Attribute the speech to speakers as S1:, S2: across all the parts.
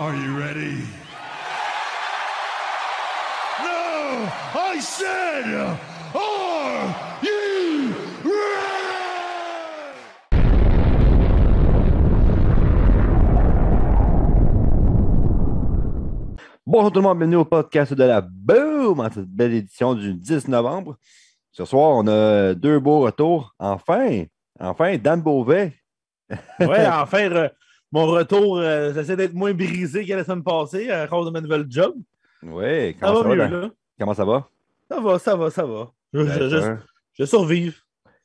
S1: Are you ready? No! I said, are you ready?
S2: Bonjour tout le monde, bienvenue au podcast de la Boom en cette belle édition du 10 novembre. Ce soir, on a deux beaux retours. Enfin, enfin, Dan Beauvais.
S3: Ouais, enfin, re- mon retour, euh, j'essaie d'être moins brisé que la semaine passée à cause de ma nouvelle job.
S2: Oui,
S3: Ça
S2: comment
S3: va
S2: ça va?
S3: mieux, là.
S2: Comment ça va?
S3: Ça va, ça va, ça va. Je, je, je, survive.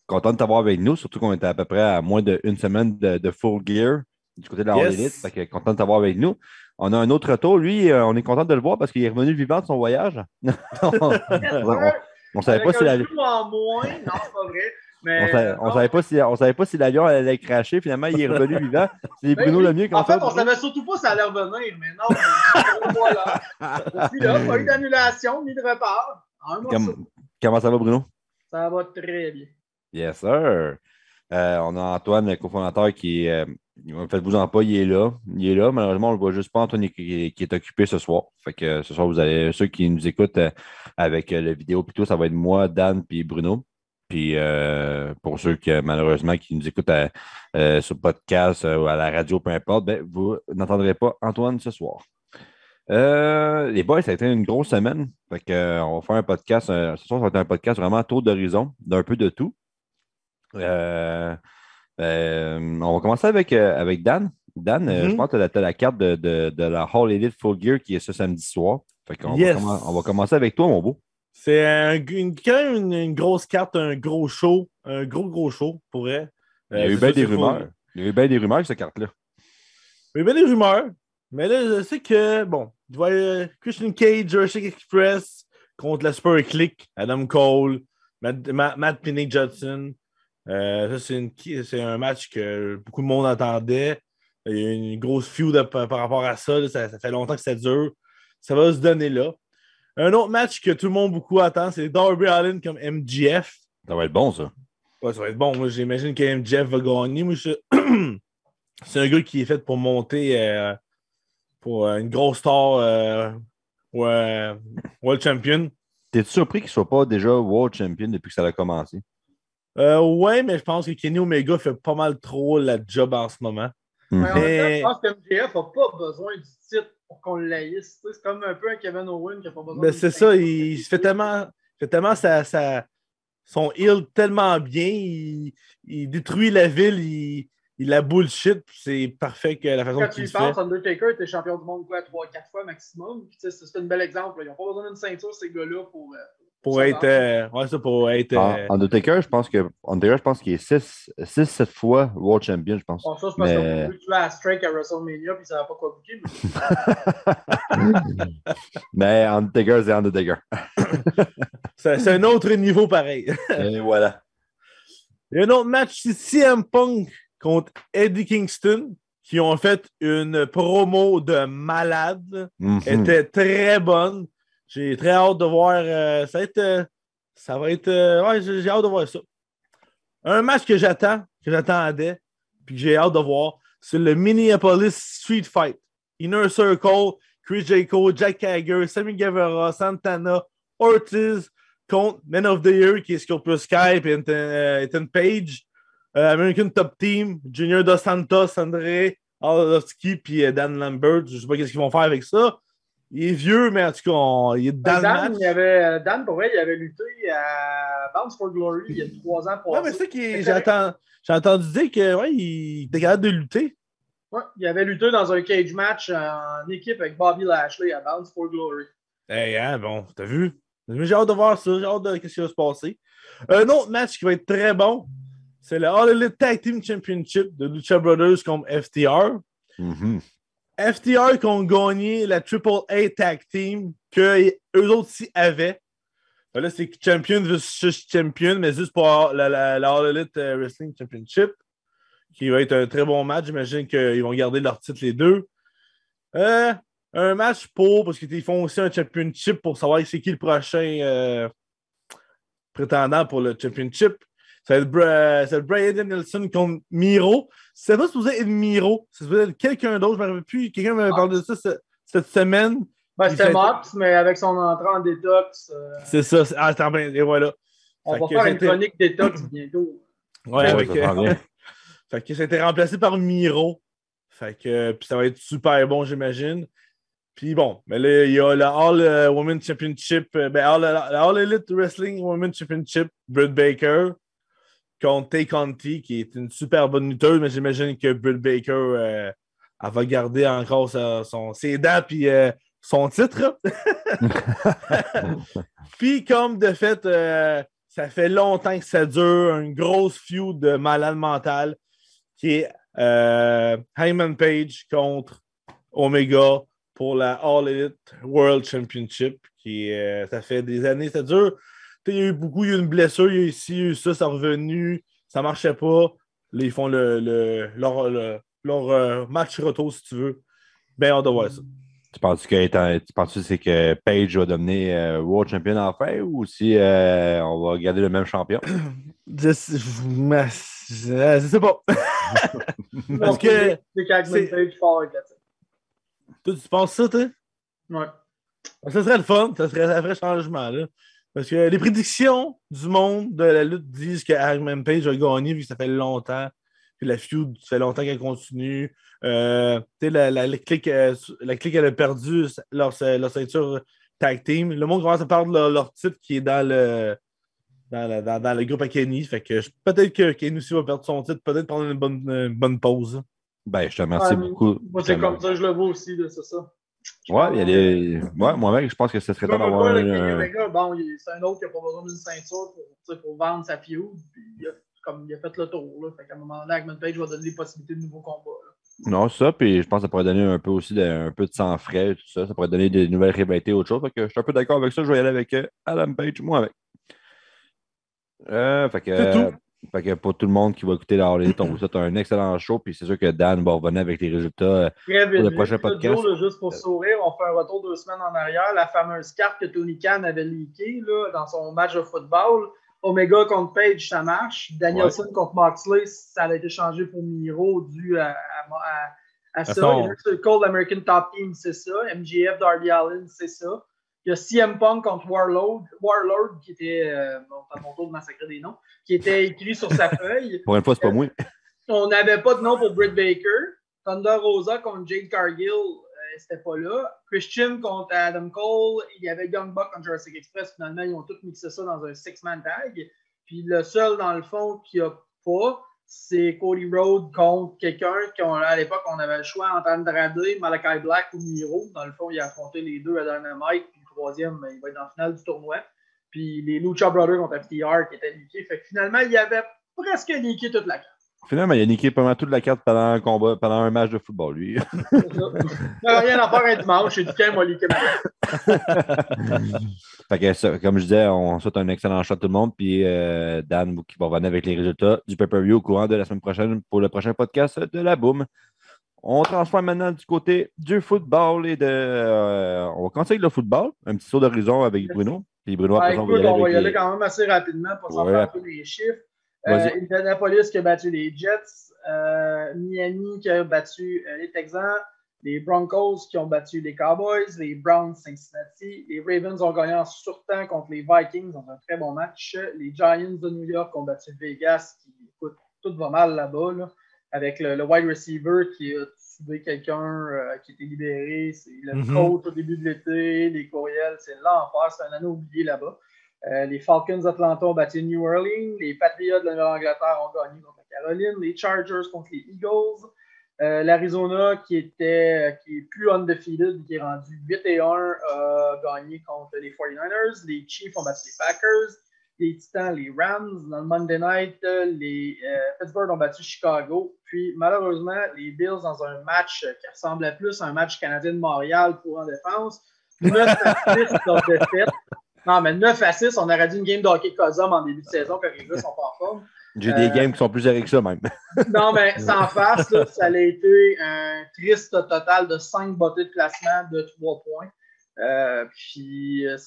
S2: Content de t'avoir avec nous, surtout qu'on était à peu près à moins d'une semaine de, de full gear du côté de la
S3: Yes.
S2: All Elite. Fait que content de t'avoir avec nous. On a un autre retour. Lui, euh, on est content de le voir parce qu'il est revenu vivant de son voyage. on ne savait pas si la-
S4: moins, non, c'est pas vrai. Mais,
S2: on on
S4: non.
S2: savait pas si, on savait pas si l'avion allait cracher. Finalement, il est revenu vivant. C'est
S4: Ben
S2: Bruno
S4: oui.
S2: Lemieux. comment
S4: En fait,
S2: va,
S4: on
S2: Bruno?
S4: savait surtout pas si ça allait revenir, mais non. mais voilà. Je suis là, pas eu d'annulation ni de repart.
S2: Comme- comment ça va, Bruno?
S4: Ça va très bien.
S2: Yes, sir. Euh, on a Antoine, le cofondateur, qui est. Euh, Faites-vous en pas, il est là. Il est là. Malheureusement, on ne le voit juste pas. Antoine qui, qui est occupé ce soir. Fait que ce soir, vous allez. Ceux qui nous écoutent euh, avec la vidéo, plutôt, ça va être moi, Dan puis Bruno. Puis euh, pour ceux qui, malheureusement, qui nous écoutent à, euh, sur podcast euh, ou à la radio, peu importe, ben, vous n'entendrez pas Antoine ce soir. Euh, les boys, ça a été une grosse semaine. Fait que, on va faire un podcast. ce soir, ça va être un podcast vraiment tour d'horizon, d'un peu de tout. Euh, on va commencer avec, avec Dan. Dan,
S3: Mhm.
S2: je pense que tu as la carte de, de- de la Hall Elite Full Gear qui est ce samedi soir. Fait qu'on
S3: Yes.
S2: va, commen- on va commencer avec toi, mon beau.
S3: C'est un- une, quand même une, une grosse carte, un gros show, un gros, gros show, pour vrai.
S2: Il y a
S3: Euh,
S2: eu bien des rumeurs. Il y a eu bien des rumeurs cette carte-là.
S3: Il y a eu bien des rumeurs. Mais là, je sais que, bon, tu vois euh, Christian Cage, Jurassic Express contre la Super Click, Adam Cole, Matt, Matt, Matt Pinney Judson. Euh, ça, c'est, un match que beaucoup de monde attendait. Il y a eu une grosse feud par, par rapport à ça, là. ça. ça fait longtemps que ça dure. Ça va se donner là. Un autre match que tout le monde beaucoup attend, c'est Darby Allin comme MGF.
S2: Ça va être bon, ça.
S3: Ouais, ça va être bon. Moi, j'imagine que MJF va gagner. Moi, je- c'est un gars qui est fait pour monter euh, pour euh, une grosse star euh, ou, euh, World Champion.
S2: T'es-tu surpris qu'il ne soit pas déjà World Champion depuis que ça a commencé?
S3: Euh, ouais, mais je pense que Kenny Omega fait pas mal trop la job en ce moment.
S4: Mais en même temps,
S3: Mais-
S4: je pense que MJF n'a pas besoin du titre pour qu'on sais, C'est comme un peu un Kevin Owen qui n'a pas besoin
S3: Ben, c'est ça, il se fait tellement, fait tellement sa, sa- son heal tellement bien, il, il détruit la ville, il, il la bullshit, c'est parfait que la façon
S4: Quand tu y penses, Undertaker était champion du monde quoi, 3-4 fois maximum. C'est un bel exemple. là. Ils n'ont pas besoin d'une ceinture, ces gars-là, pour. euh,
S3: Pour
S4: ça
S3: être,
S4: va?
S3: euh, ouais, ça, pour être,
S2: En-
S3: euh,
S2: Undertaker, je pense que Undertaker, je pense qu'il est 6-7 fois World Champion, je pense.
S4: Bon, ça, c'est parce
S2: Mais-
S4: qu'on voulu tuer à Strike à WrestleMania, puis ça n'a pas quoi bouquer. Mais...
S2: Mais Undertaker, c'est Undertaker.
S3: c'est c'est un autre niveau pareil.
S2: Et voilà.
S3: Il y a un autre match, c'est CM Punk contre Eddie Kingston, qui ont fait une promo de malade.
S2: Mhm.
S3: Elle était très bonne. J'ai très hâte de voir. euh, ça va être. euh, ça va être. euh, ouais, j'ai hâte de voir ça. Un match que j'attends, que j'attendais, puis que j'ai hâte de voir, c'est le Minneapolis Street Fight. Inner Circle, Chris Jericho, Jack Hager, Sammy Guevara, Santana, Ortiz contre Men of the Year, qui est Scorpio Skype, Ethan, euh, Ethan Page, American Top Team, Junior Dos Santos, André Arlovski, puis Dan Lambert. Je sais pas qu'est-ce qu'ils vont faire avec ça. Il est vieux, mais en tout cas, on- il est dans le
S4: Dan,
S3: match.
S4: il y avait, Dan, pour vrai, il avait lutté à Bounce for Glory il y a trois ans.
S3: Ouais, mais c'est ça qui
S4: C'est
S3: j'ai entendu, dire que ouais, il était capable de lutter.
S4: Ouais, il avait lutté dans un cage match en équipe avec Bobby Lashley à Bounce for Glory.
S3: Eh, hein, bon, t'as vu? Mais J'ai hâte de voir ça, j'ai hâte de ce qui va se passer. Un autre match qui va être très bon, c'est le All Elite Tag Team Championship de Lucha Brothers contre FTR.
S2: Mhm.
S3: FTR qui ont gagné la Triple A Tag Team que eux autres aussi avaient. Là, c'est Champion versus Champion, mais juste pour la, la, la euh, Wrestling Championship, qui va être un très bon match. J'imagine qu'ils vont garder leur titre les deux. Euh, un match pour, parce qu'ils font aussi un championship pour savoir c'est qui le prochain euh, prétendant pour le championship. C'est le, Bra- c'est le Brian Danielson contre Miro. C'est pas supposé être Miro, c'est supposé être quelqu'un d'autre. Je me rappelle plus. Quelqu'un m'avait
S4: Ah.
S3: parlé de ça ce- cette semaine.
S4: Ben, c'était Mops, mais avec son entrée en détox, euh,
S3: C'est ça. Ah, c'est bien. Et voilà.
S4: on
S3: Fait
S4: va faire une chronique détox bientôt.
S3: Ouais, avec-
S2: vient.
S3: Fait que ça a été remplacé par Miro. Fait que puis ça va être super bon, j'imagine. Puis bon, mais là, il y a le All euh, Women Championship, euh, ben, All, All Elite Wrestling Women Championship, Britt Baker contre Tay Conti, qui est une super bonne lutteuse, mais j'imagine que Britt Baker, euh, elle va garder encore sa- son, ses dents puis euh, son titre. puis comme de fait, euh, ça fait longtemps que ça dure, une grosse feud de malade mental qui est euh, Hyman Page contre Omega pour la All Elite World Championship. Qui, euh, ça fait des années, ça dure. Tu sais, Il y a eu beaucoup, il y a eu une blessure, il y a eu ici, il y a eu ça, ça est revenu, ça marchait pas. Là, ils font le, le- leur, le- leur, euh, match retour, si tu veux. Ben, hâte de voir ça.
S2: Tu penses que, étant- tu penses que c'est que Page va devenir euh, World Champion enfin ou si euh, on va garder le même champion?
S3: Je, je, je- je sais pas. Parce que
S4: C'est qu'Agman
S3: c'est-
S4: Page fort avec la tête.
S3: toi, tu penses ça, toi?
S4: Ouais.
S3: Ça serait le fun, ça serait un vrai changement. Là. Parce que les prédictions du monde de la lutte disent que Hangman Page va gagner vu que ça fait longtemps. Puis la feud, ça fait longtemps qu'elle continue. Euh, tu sais, la, la, la clique, euh, la clique, elle a perdu leur, leur ceinture tag team. Le monde commence à parler de leur, leur titre qui est dans le, dans, le- dans- dans le groupe à Kenny. Fait que peut-être que Kenny aussi va perdre son titre, peut-être pendant une bonne, une bonne pause.
S2: Ben, je te remercie
S4: Ouais,
S2: beaucoup.
S4: Moi, c'est comme ça, je le vois aussi, c'est ça.
S2: Ouais, il y a des. Ouais, moi-même, je pense que ce serait temps d'avoir un.
S4: bon, c'est un autre qui n'a pas besoin d'une ceinture pour, vendre sa feud. Puis il a, comme, il a fait le tour. Là. Fait qu'à un moment donné, Hangman Page va donner des possibilités de nouveaux combats. là.
S2: Non, ça, puis je pense que ça pourrait donner un peu aussi de, un peu de sang frais, tout ça. Ça pourrait donner des nouvelles rivalités, autre chose. Fait que je suis un peu d'accord avec ça. Je vais y aller avec euh, Adam Page, moi avec. Euh, fait que,
S3: C'est tout.
S2: Fait que pour tout le monde qui va écouter la All Elite, on vous souhaite un excellent show. Puis c'est sûr que Dan va revenir avec les résultats. euh,
S4: Très vite.
S2: le
S4: vite,
S2: prochain podcast.
S4: Là, juste pour sourire, on fait un retour deux semaines en arrière. La fameuse carte que Tony Khan avait leakée là, dans son match de football. Omega contre Page, ça marche. Danielson contre Moxley, ça a été changé pour Miro dû à, à, à- à ça. Cole, American Top Team, c'est ça. MGF, Darby Allin, c'est ça. Il y a CM Punk contre Warlord, Warlord qui était, euh, à mon tour de massacrer des noms, qui était écrit sur sa feuille.
S2: Pour une fois, c'est pas moi.
S4: On n'avait pas de nom pour Britt Baker. Thunder Rosa contre Jade Cargill, euh, c'était pas là. Christian contre Adam Cole. Il y avait Young Buck contre Jurassic Express. Finalement, ils ont tous mixé ça dans un six-man tag. Puis le seul, dans le fond, qui a pas, c'est Cody Rhodes contre quelqu'un qu'à l'époque, on avait le choix entre Andrade, Malachi Black ou Miro. Dans le fond, il a affronté les deux à Dynamite. Le troisième, il va être dans la finale du tournoi. Puis les Lucha Brothers contre FTR qui étaient leakés. Fait que finalement, il y avait presque leaké toute la carte.
S2: Finalement, il a niqué pas mal toute la carte pendant un combat, pendant un match de football, lui.
S4: Il n'y a rien à faire un dimanche. J'ai dit qu'un m'a carte.
S2: Fait que ça, comme je disais, on souhaite un excellent shot à tout le monde. Puis euh, Dan qui va revenir avec les résultats du pay-per-view au courant de la semaine prochaine pour le prochain podcast de la Boom. On transforme maintenant du côté du football et de. euh, on va continuer le football. Un petit saut d'horizon avec Bruno. Puis Bruno,
S4: Ah,
S2: après ça, on va y
S4: écoute,
S2: aller
S4: on va y aller
S2: les-
S4: quand même assez rapidement pour s'en faire un peu les chiffres. Euh. Indianapolis qui a battu les Jets, euh, Miami qui a battu les Texans, les Broncos qui ont battu les Cowboys, les Browns Cincinnati, les Ravens ont gagné en surtemps contre les Vikings dans un très bon match, les Giants de New York ont battu Vegas, qui écoute, tout va mal là-bas, là, avec le, le wide receiver qui a tué quelqu'un euh, qui était libéré, c'est le
S3: Mhm.
S4: coach au début de l'été, les courriels, c'est l'enfer, c'est un anneau oublié là-bas. Euh, les Falcons d'Atlanta ont battu New Orleans. Les Patriots de la Nouvelle-Angleterre ont gagné contre la Caroline. Les Chargers contre les Eagles. Euh, L'Arizona, qui était qui est plus undefeated, qui est rendu 8 et 1, a gagné contre les 49ers. Les Chiefs ont battu les Packers. Les Titans, les Rams. Dans le Monday Night, euh, les euh, Pittsburgh ont battu Chicago. Puis malheureusement, les Bills, dans un match euh, qui ressemblait plus à un match canadien de Montréal pour en défense, 9 à 6 de défaite. Non, mais 9 à 6, on aurait dit une game de hockey Cosum en début de saison quand les gars sont pas en forme.
S2: J'ai des
S4: Euh,
S2: games qui sont plus que ça, même.
S4: Non, mais sans face, là, ça a été un triste total de 5 bottées de placement de 3 points. Euh, puis, euh,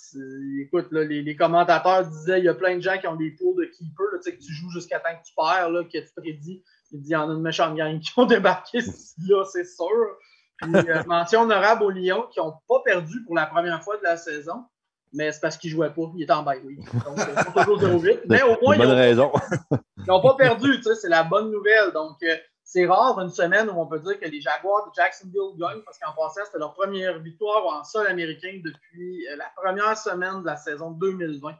S4: écoute, là, les, les commentateurs disaient il y a plein de gens qui ont des pools de keeper, là, tu sais, que tu joues jusqu'à temps que tu perds, là, que tu prédis. Il dit il y en a une méchante gang qui ont débarqué là, c'est sûr. Puis, euh, mention honorable aux Lions qui n'ont pas perdu pour la première fois de la saison, mais c'est parce qu'ils ne jouaient pas. Ils étaient en bye week. Donc, ils sont toujours 0-8. Mais au moins, ils n'ont pas perdu, c'est la bonne nouvelle. Donc, euh, c'est rare une semaine où on peut dire que les Jaguars de Jacksonville gagnent parce qu'en passant, c'était leur première victoire en sol américain depuis euh, la première semaine de la saison 2020.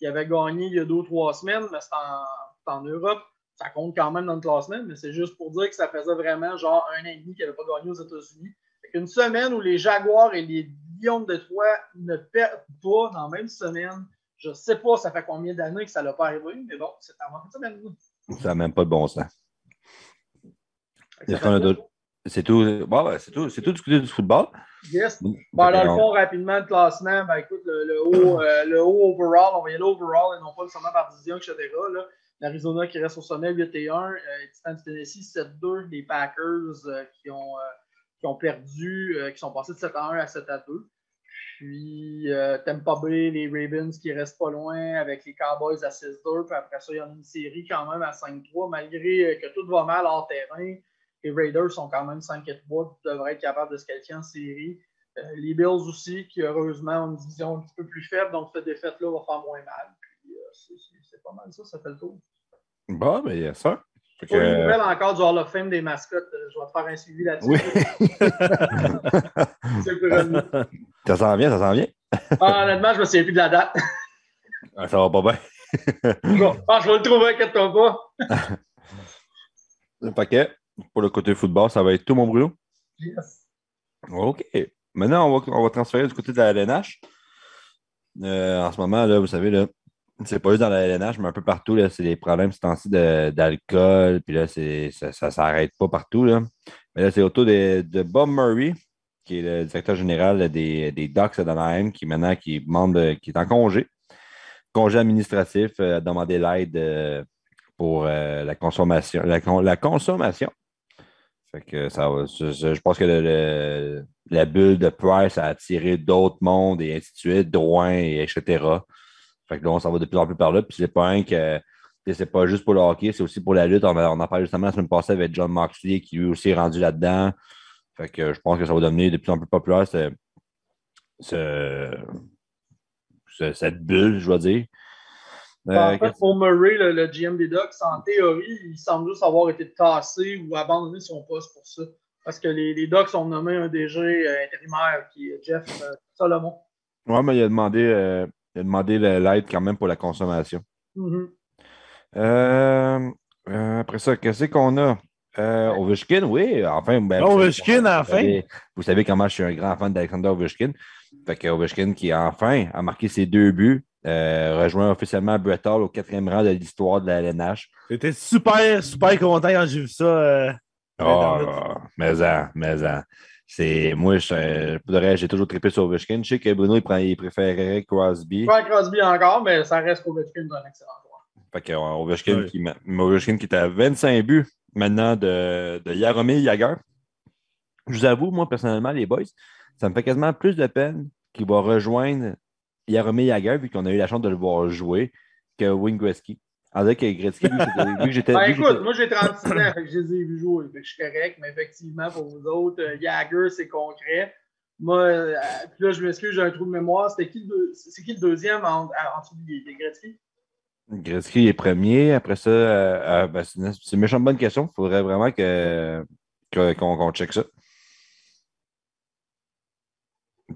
S4: Ils avaient gagné il y a deux ou trois semaines, mais c'est en, Europe. Ça compte quand même dans le classement, mais c'est juste pour dire que ça faisait vraiment genre un an et demi qu'ils n'avaient pas gagné aux États-Unis. Qu'une semaine où les Jaguars et les Lions de Détroit ne perdent pas dans la même semaine, je ne sais pas ça fait combien d'années que ça l'a pas arrivé, mais bon, c'est avant une semaine.
S2: Ça n'a même pas de bon sens. C'est tout. Bon, ouais, c'est tout. C'est tout du côté du football.
S4: Yes. Bon, dans le
S2: on-
S4: fond, rapidement, le classement, ben écoute, le, le haut, euh, le haut overall, on va y aller overall et non pas seulement par division, etc. Là. L'Arizona qui reste au sommet 8 et 1, euh, Titans du Tennessee 7-2, les Packers euh, qui, ont, euh, qui ont perdu, qui sont passés de 7 à 1 à 7 à 2. Puis Tampa Bay, les Ravens qui restent pas loin avec les Cowboys à 6-2. Puis après ça, il y en a une série quand même à 5-3, malgré que tout va mal hors terrain. Les Raiders sont quand même 5 et 3, devraient être capables de se qualifier en série. Euh, les Bills aussi, qui heureusement ont une division un petit peu plus faible, donc cette défaite-là va faire moins mal. Puis, euh, c'est- pas mal ça, ça fait le tour.
S2: Bon, mais il y a ça. Que,
S4: Pour les
S2: euh,
S4: nouvelles encore du Hall of Fame des mascottes, je vais te faire un suivi là-dessus.
S2: Oui. Ça s'en vient, ça s'en vient.
S4: Ah, honnêtement, je me souviens plus de la date.
S2: Ah, Ça va pas bien.
S4: Bon, ah, je vais le trouver, inquiète-toi pas.
S2: Le paquet. Pour le côté football, ça va être tout, mon Bruno?
S4: Yes.
S2: OK. Maintenant, on va, on va transférer du côté de la LNH. Euh, en ce moment, là, vous savez, là, c'est pas juste dans la LNH, mais un peu partout, là, c'est des problèmes ces temps-ci de- d'alcool, puis là, c'est, ça ne s'arrête pas partout. Là. Mais là, c'est autour de, de Bob Murray, qui est le directeur général des, des Ducks d'Anaheim, qui maintenant qui est membre de- qui est en congé. Congé administratif, euh, a demandé l'aide euh, pour euh, la consommation. La, con- la consommation. Fait que ça va- je, pense que la bulle de Price a attiré d'autres mondes et ainsi de suite, Drouin, et etc. Fait que là, on va de plus en plus par là. Puis c'est pas un que c'est pas juste pour le hockey, c'est aussi pour la lutte. On, a- on en parlait justement la semaine passée avec John Moxley qui lui aussi est rendu là-dedans. Fait que je pense que ça va devenir de plus en plus populaire ce- cette bulle, je vais dire. Euh,
S4: en fait, pour Murray, le, le GM des Ducks, en théorie, il semble juste avoir été tassé ou abandonné son poste pour ça. Parce que les, les Ducks ont nommé un DG euh, intérimaire qui est Jeff euh, Solomon.
S2: ouais, mais il a demandé, euh, il a demandé l'aide quand même pour la consommation.
S4: Mhm.
S2: Euh, euh, après ça, qu'est-ce qu'on a? Euh, Ovechkin, oui, enfin. Ben,
S3: Oh,
S2: vous savez-
S3: Ovechkin,
S2: vous
S3: enfin.
S2: savez- Vous savez comment je suis un grand fan d'Alexander Ovechkin. Fait que Ovechkin, qui enfin a marqué ses deux buts, euh, rejoint officiellement Brett Hall au quatrième rang de l'histoire de la LNH.
S3: J'étais super, super content quand j'ai vu ça. euh.
S2: Oh, mais en, mais en. C'est, moi, je, pour de vrai, j'ai toujours trippé sur Ovechkin. Je sais que Bruno, il, prend, il préférait Crosby.
S4: Frank Crosby encore, mais ça reste qu'Ovechkin est un excellent joueur.
S2: Fait que, euh, Ovechkin, qui, ma- Ovechkin qui est à 25 buts maintenant de, de Jaromir Jagr. Je vous avoue, moi, personnellement, les boys, ça me fait quasiment plus de peine qu'il va rejoindre Jaromir Jagr, vu qu'on a eu la chance de le voir jouer, que Wayne Gretzky. En disant que Gretzky, vu que j'étais.
S4: Ben, écoute, moi j'ai 36 ans, fait que je les ai vus jouer, fait que je suis correct, mais effectivement, pour vous autres, euh, Jagger, c'est concret. Moi, euh, puis là, je m'excuse, j'ai un trou de mémoire. C'était qui le, c'est qui le deuxième en, en dessous des, des Gretzky?
S2: Gretzky est premier. Après ça, euh, euh, ben, c'est une, c'est une méchante bonne question. Il faudrait vraiment que, que- qu'on qu'on check ça.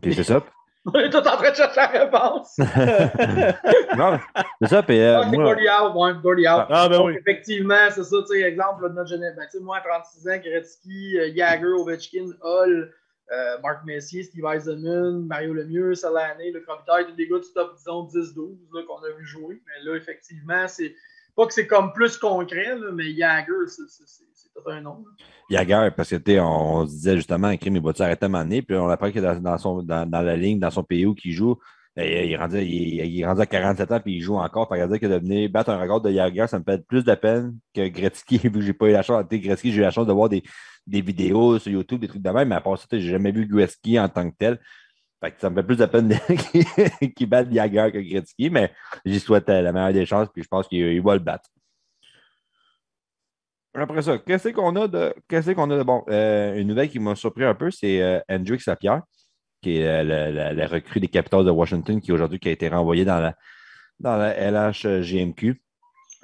S2: Puis c'est ça.
S4: On est tous en train de chercher la réponse.
S2: non, c'est ça. Puis, euh,
S4: Ah, c'est
S2: moi,
S4: Gordy Howe, ouais, Gordy Howe.
S3: Ah, ben
S4: Donc,
S3: oui.
S4: effectivement, c'est ça, tu sais, exemple là, de notre jeunesse. Ben, tu sais, moi, à 36 ans, Gretzky, euh, Jagger, Ovechkin, Hall, euh, Marc Messier, Steve Eisenman, Mario Lemieux, Salané, le Robitaille, tous des gars du top, disons, 10-12 là, qu'on a vu jouer. Mais là, effectivement, c'est pas que c'est comme plus concret, là, mais Jagger, c'est- c'est c'est- c'est
S2: Jagger, parce que on, on se disait justement, Crime, il va-tu arrêter à? Puis on apprend que dans, dans, son, dans, la ligne, dans son pays où il joue, ben, il, est rendu, il, est- il est à 47 ans puis il joue encore. Fait que de venir battre un record de Jagger, ça me fait plus de peine que Gretzky, vu que j'ai pas eu la chance. J'ai eu la chance de voir des, des vidéos sur YouTube, des trucs de même, mais à part ça, j'ai jamais vu Gretzky en tant que tel. Fait que ça me fait plus de peine qu'il qu batte Jagger que Gretzky, mais j'y souhaite la meilleure des chances, puis je pense qu'il va le battre. Après ça, qu'est-ce qu'on a de. Qu'est-ce qu'on a de bon? Euh, une nouvelle qui m'a surpris un peu, c'est euh, Hendrix Lapierre, qui est la, la, recrue des Capitals de Washington, qui aujourd'hui a été renvoyé dans la, dans la LHGMQ.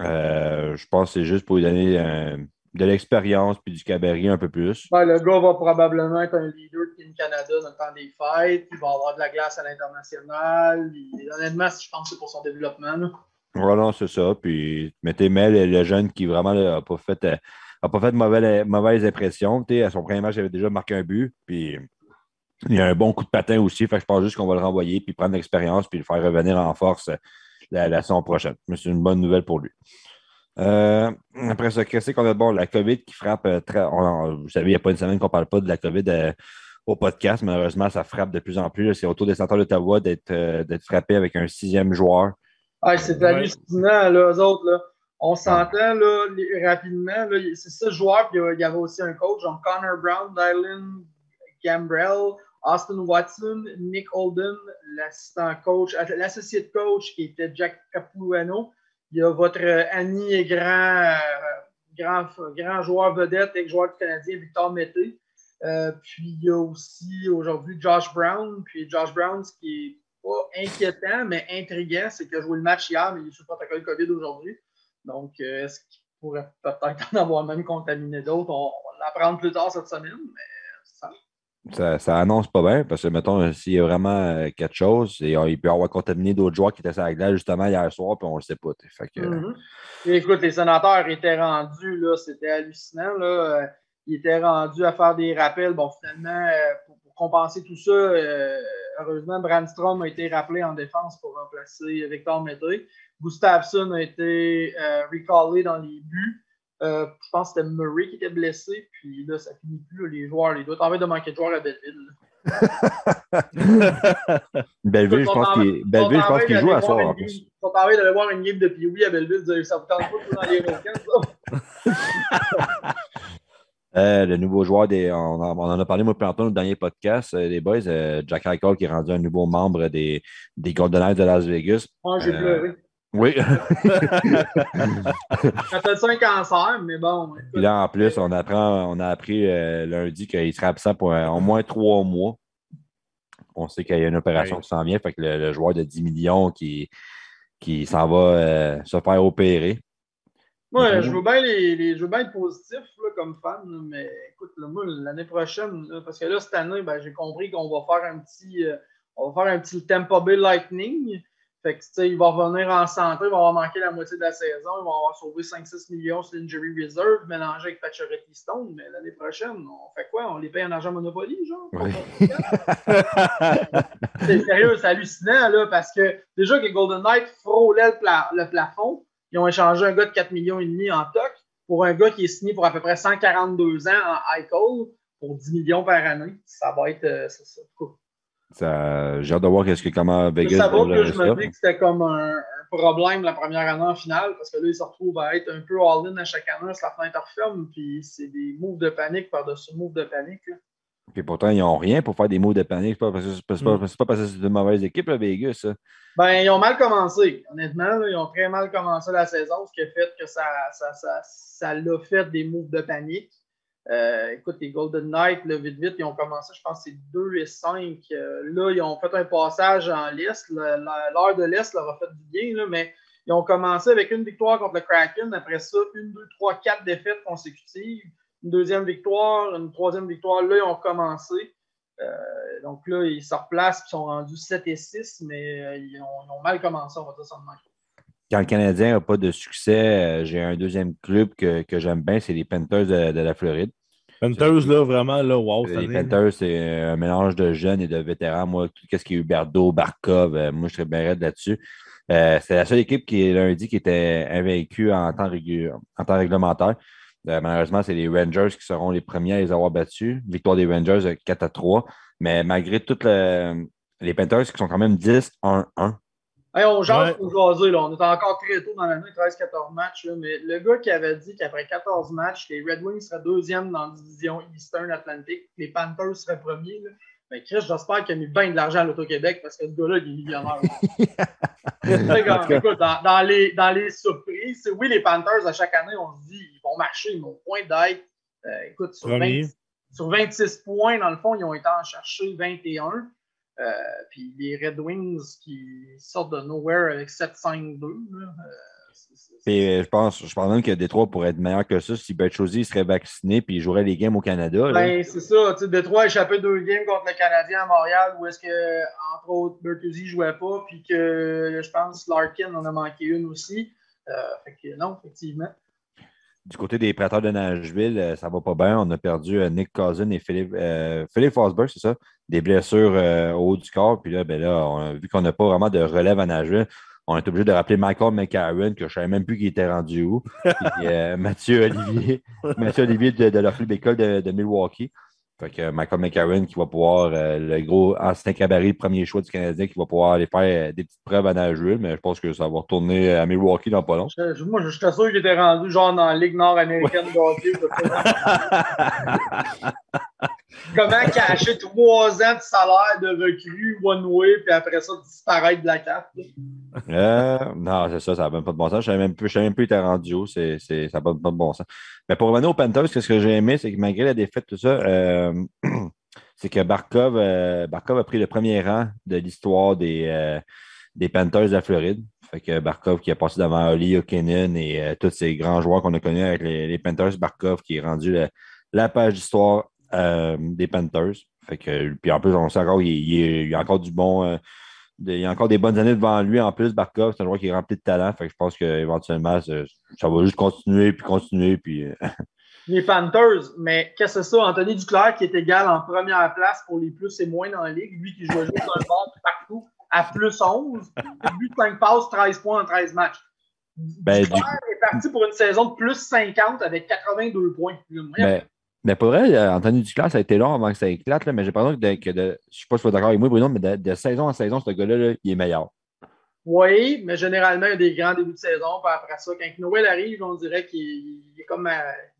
S2: Euh, je pense que c'est juste pour lui donner de l'expérience puis du cabaret un peu plus.
S4: Le gars va probablement être un leader de Team Canada dans le temps des fêtes. Il va avoir de la glace à l'international. Honnêtement, je pense que c'est pour son développement. Là.
S2: Voilà, c'est ça. Puis mettez Mel, le jeune qui vraiment n'a pas fait, euh, a pas fait de mauvaise, mauvaise impression. à son premier match, il avait déjà marqué un but. Puis il a un bon coup de patin aussi. Fait je pense juste qu'on va le renvoyer, puis prendre l'expérience, puis le faire revenir en force la, saison prochaine. Mais c'est une bonne nouvelle pour lui. Euh, après ça, qu'est-ce qu'on a de bon? La COVID qui frappe euh, très. Vous savez, il n'y a pas une semaine qu'on ne parle pas de la COVID au podcast. Malheureusement, ça frappe de plus en plus. C'est autour des centres d'Ottawa d'être frappé avec un sixième joueur.
S4: Ah, c'est hallucinant, là, eux autres. Là. On s'entend là, rapidement. C'est ça, joueur, puis il y avait aussi un coach, genre Connor Brown, Dylan Gambrell, Austin Watson, Nick Holden, l'assistant coach, l'associé coach qui était Jack Capuano. Il y a votre Annie et grand, euh, grand, grand joueur vedette et joueur du Canadien, Victor Mété. Euh, puis il y a aussi aujourd'hui Josh Brown. Puis Josh Brown, ce qui est pas inquiétant, mais intriguant, c'est qu'il a joué le match hier, mais il est sous protocole COVID aujourd'hui. Donc, euh, est-ce qu'il pourrait peut-être en avoir même contaminé d'autres? On, on va l'apprendre plus tard cette semaine, mais ça,
S2: ça, ça, annonce pas bien parce que, mettons, s'il y a vraiment euh, quelque chose, et, euh, il peut avoir contaminé d'autres joueurs qui étaient sur la glace justement hier soir, puis on le sait pas. Fait que...
S4: mm -hmm. Écoute, les sénateurs étaient rendus, là, c'était hallucinant. Là. Ils étaient rendus à faire des rappels. Bon, finalement, pour, pour compenser tout ça, heureusement, Brandstrom a été rappelé en défense pour remplacer Victor Mété. Gustafsson a été recallé dans les buts. Euh, je pense que c'était Murray qui était blessé, puis là, ça finit plus. les joueurs, les doigts, en de manquer de joueurs à Belleville.
S2: Belleville, je pense qu'il Belleville, je pense qu'il joue à soir en plus.
S4: Ils sont envie d'aller voir une game de Pioui à Belleville, ça vous tente pas dans les week-ends,
S2: euh, le nouveau joueur, des, on, en, on en a parlé moi plus longtemps dans le dernier podcast, euh, les boys, euh, Jack Eichel qui est rendu un nouveau membre des, des Golden Knights de Las Vegas.
S4: Moi, j'ai pleuré.
S2: Oui.
S4: J'appelle ça un cancer, mais bon.
S2: Puis là, en plus, on, apprend, on a appris euh, lundi qu'il sera absent pour euh, au moins trois mois. On sait qu'il y a une opération qui s'en vient, fait que le, le, joueur de 10 millions qui, qui s'en va euh, se faire opérer.
S4: Oui, je veux bien, les, les, je veux bien être positif là, comme fan, là, mais écoute, là, moi, l'année prochaine, parce que là, cette année, ben, j'ai compris qu'on va faire un petit on va faire un petit Tampa Bay Lightning. Fait que, tu sais, il va revenir en santé, il va avoir manqué la moitié de la saison, il va avoir sauvé 5-6 millions sur l'injury reserve, mélangé avec Pacioretty Stone, mais l'année prochaine, on fait quoi? On les paye en argent Monopoly, genre?
S2: Oui.
S4: c'est sérieux, c'est hallucinant, là, parce que déjà que Golden le, pla le, plafond, ils ont échangé un gars de 4 millions et demi en toc pour un gars qui est signé pour à peu près 142 ans en Eichel pour 10 millions par année. Ça va être, euh, c'est ça, cool.
S2: J'ai hâte de voir ce que, comment Vegas
S4: Ça va que je me dis que c'était comme un, un, problème la première année en finale, parce que là, ils se retrouvent à être un peu all-in à chaque année, la fenêtre referme, puis c'est des moves de panique par-dessus moves de panique. Là.
S2: Puis pourtant, ils n'ont rien pour faire des moves de panique. C'est pas parce que c'est pas, mm. pas, parce que c'est de mauvaise équipe, là, Vegas. Ça.
S4: Ben, ils ont mal commencé. Honnêtement, là, ils ont très mal commencé la saison, ce qui a fait que ça, ça, ça, ça l'a fait des moves de panique. Euh, écoute, les Golden Knights, là, vite, vite, ils ont commencé, je pense, c'est 2 et 5. Euh, là, ils ont fait un passage en liste. L'heure de l'Est leur a fait du bien, là, mais ils ont commencé avec une victoire contre le Kraken. Après ça, une, deux, trois, quatre défaites consécutives. Une deuxième victoire, une troisième victoire. Là, ils ont commencé. Euh, donc là, ils se replacent et sont rendus 7 et 6, mais euh, ils ont, ils, ont, mal commencé, on va dire ça.
S2: Quand le Canadien n'a pas de succès, j'ai un deuxième club que, que j'aime bien, c'est les Panthers de, de, la Floride.
S3: Panthers, là, vraiment, là, wow.
S2: Les Panthers, c'est un mélange de jeunes et de vétérans. Moi, tout ce qui est Huberdo, Barkov, euh, moi, je serais bien raide là-dessus. Euh, c'est la seule équipe qui, lundi, qui était invaincue en temps, en temps réglementaire. Euh, malheureusement, c'est les Rangers qui seront les premiers à les avoir battus. Victoire des Rangers 4 à 3. Mais malgré toutes le, les Panthers qui sont quand même 10-1-1.
S4: Hey, on jase pour jaser, là. On est encore très tôt dans l'année, 13-14 matchs. Là, mais le gars qui avait dit qu'après 14 matchs, les Red Wings seraient deuxième dans la division Eastern Atlantic, les Panthers seraient premiers, là, Ben, Chris, j'espère qu'il a mis bien de l'argent à l'Auto-Québec parce que ce gars-là, il est millionnaire. Écoute, dans, dans les, dans les surprises, oui, les Panthers, à chaque année, on se dit ils vont marcher, ils vont point d'être. Euh, écoute, sur,
S3: Premier.
S4: 20 sur 26 points, dans le fond, ils ont été en chercher 21. Euh, puis les Red Wings qui sortent de nowhere avec 7-5-2. là, euh,
S2: euh, je pense, je pense même que Détroit pourrait être meilleur que ça si Bertuzzi serait vacciné puis il jouerait les games au Canada.
S4: Ben, c'est ça. Détroit a échappé deux games contre le Canadien à Montréal où est-ce que, entre autres, Bertuzzi jouait pas, puis que je pense Larkin en a manqué une aussi. Euh, fait que non, effectivement.
S2: Du côté des prêteurs de Nashville, euh, ça va pas bien. On a perdu Nick Cousin et Philippe, euh, Philippe Forsberg, c'est ça? Des blessures euh, au haut du corps. Puis là, ben là on a- vu qu'on n'a pas vraiment de relève à Nashville, on est obligé de rappeler Michael McCarron, que je ne savais même plus qu'il était rendu où. Puis euh, Mathieu Olivier, Mathieu Olivier de, de la Club École de, de Milwaukee. Fait que Michael McCarron qui va pouvoir, euh, le gros ancien cabaret, premier choix du Canadien, qui va pouvoir aller faire euh, des petites preuves à Nashville, mais je pense que ça va retourner à Milwaukee dans pas long.
S4: Je- je- moi, j'étais sûr qu'il était rendu genre dans la Ligue nord-américaine de hockey. Comment cacher trois ans de salaire de recrue one-way, puis après ça, disparaître de la carte?
S2: Euh, non, c'est ça, ça n'a même pas de bon sens. Je ne savais même plus, je même rendu. C'est, c'est- ça n'a pas, pas de bon sens. Mais pour revenir aux Panthers, ce que j'ai aimé, c'est que malgré la défaite, tout ça, euh, c'est que Barkov, euh, Barkov a pris le premier rang de l'histoire des, des Panthers de la Floride. Fait que Barkov qui a passé devant Oli Okenen et tous ces grands joueurs qu'on a connus avec les, Panthers. Barkov qui est rendu la page d'histoire euh, des Panthers. Fait que, puis en plus, on sait encore qu'il il il y a encore du bon. euh, de- il y a encore des bonnes années devant lui. En plus, Barkov, c'est un joueur qui est rempli de talent. Fait que je pense qu'éventuellement, ça, ça va juste continuer, puis continuer, puis euh,
S4: Les Panthers, mais qu'est-ce que c'est ça? Anthony Duclair qui est égal en première place pour les plus et moins dans la ligue, lui qui jouait juste dans le bord partout à plus 11, but 5 passes, 13 points en 13 matchs.
S2: Ben,
S4: Duclair est parti pour une saison de plus 50 avec 82 points.
S2: Mais, mais pour vrai, euh, Anthony Duclair, ça a été long avant que ça éclate, là, mais j'ai l'impression que, de, que de- je ne sais pas si tu es d'accord avec moi, Bruno, mais de, de saison en saison, ce gars-là, là, il est meilleur.
S4: Oui, mais généralement, il y a des grands débuts de saison. Puis après ça, quand Noël arrive, on dirait qu'il il est, comme, euh,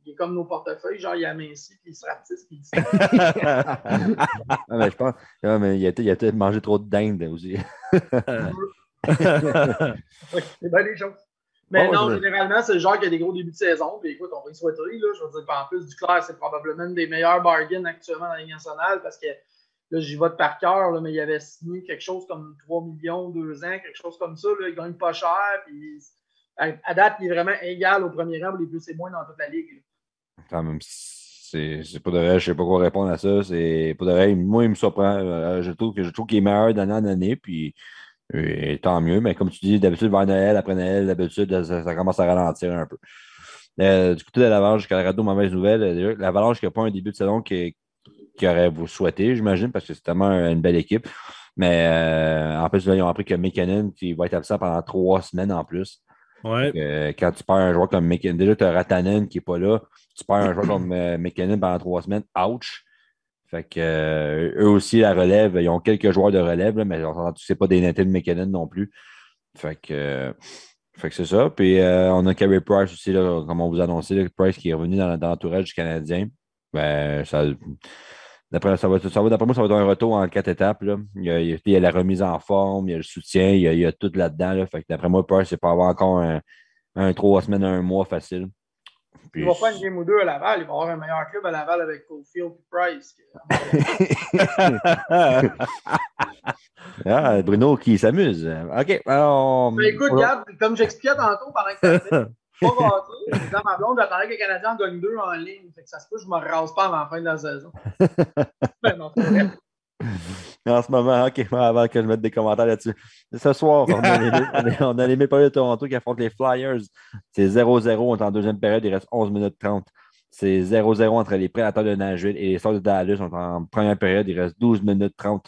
S4: il est comme nos portefeuilles, genre il amincit, puis il se rapetisse, puis il se
S2: Ah, mais je pense ah, mais il, a, il a peut-être mangé trop de dinde aussi.
S4: C'est bien des choses. Mais
S2: Oh,
S4: non,
S2: je-
S4: généralement, c'est le genre qui a des gros débuts de saison. Puis écoute, on va y souhaiter. Là, je veux dire, en plus, Duclair, c'est probablement une des meilleures bargains actuellement dans la Ligue nationale parce que là, j'y vote par cœur, là, mais il avait signé quelque chose comme 3 millions, 2 ans, quelque chose comme ça. Là, il gagne pas cher. Puis à, à date, il est vraiment égal au premier rang pour les plus et moins dans toute la Ligue. là.
S2: Quand même, c'est pas de vrai, je sais pas quoi répondre à ça. C'est pas de vrai. Moi, il me surprend. Euh, Je trouve que je trouve qu'il est meilleur d'année en année, puis euh, tant mieux. Mais comme tu dis, d'habitude, vers Noël, après Noël, d'habitude, ça, ça commence à ralentir un peu. Euh, du côté de l'Avalanche, Colorado, mauvaise nouvelle. Euh, L'Avalanche qui n'a pas un début de saison qui, qui aurait vous souhaité, j'imagine, parce que c'est tellement une belle équipe. Mais euh, en plus, là, ils ont appris que McKinnon qui va être absent pendant trois semaines en plus.
S3: Ouais.
S2: Euh, quand tu perds un joueur comme McKinnon, déjà, tu as Ratanen qui n'est pas là. Tu perds un joueur comme McKinnon pendant trois semaines. Ouch! Fait que euh, eux aussi, la relève, ils ont quelques joueurs de relève, là, mais sais pas des de McKinnon non plus. Fait que, euh, fait que c'est ça. Puis euh, on a Carey Price aussi, là, comme on vous a annoncé, Price qui est revenu dans, l'entourage du Canadien. Ben, d'après, ça va, ça va- d'après moi, ça va être un retour en quatre étapes. Là. Il, y a, la remise en forme, il y a le soutien, il y a, tout là-dedans. Là. Fait que d'après moi, Price, c'est pas avoir encore un trois semaines, un mois facile. Puis-
S4: Il va faire une game ou deux à Laval. Il va avoir un meilleur club à Laval avec Cofield et Price.
S2: Ah, Bruno qui s'amuse. OK. Alors,
S4: Mais écoute,
S2: on-
S4: regarde, comme j'expliquais tantôt pendant que fait, pas. Dans ma blonde, j'attendais que les Canadiens en gagnent deux en ligne. Fait que ça se peut que je me rase pas avant la fin de la saison. Ben non, c'est vrai.
S2: En ce moment, OK, avant que je mette des commentaires là-dessus. Ce soir, on a les, on a de Toronto qui affrontent les Flyers. C'est 0-0. On est en deuxième période. Il reste 11 minutes 30. C'est 0-0 entre les Prédateurs de Nashville et les Stars de Dallas. On est en première période. Il reste 12 minutes 30.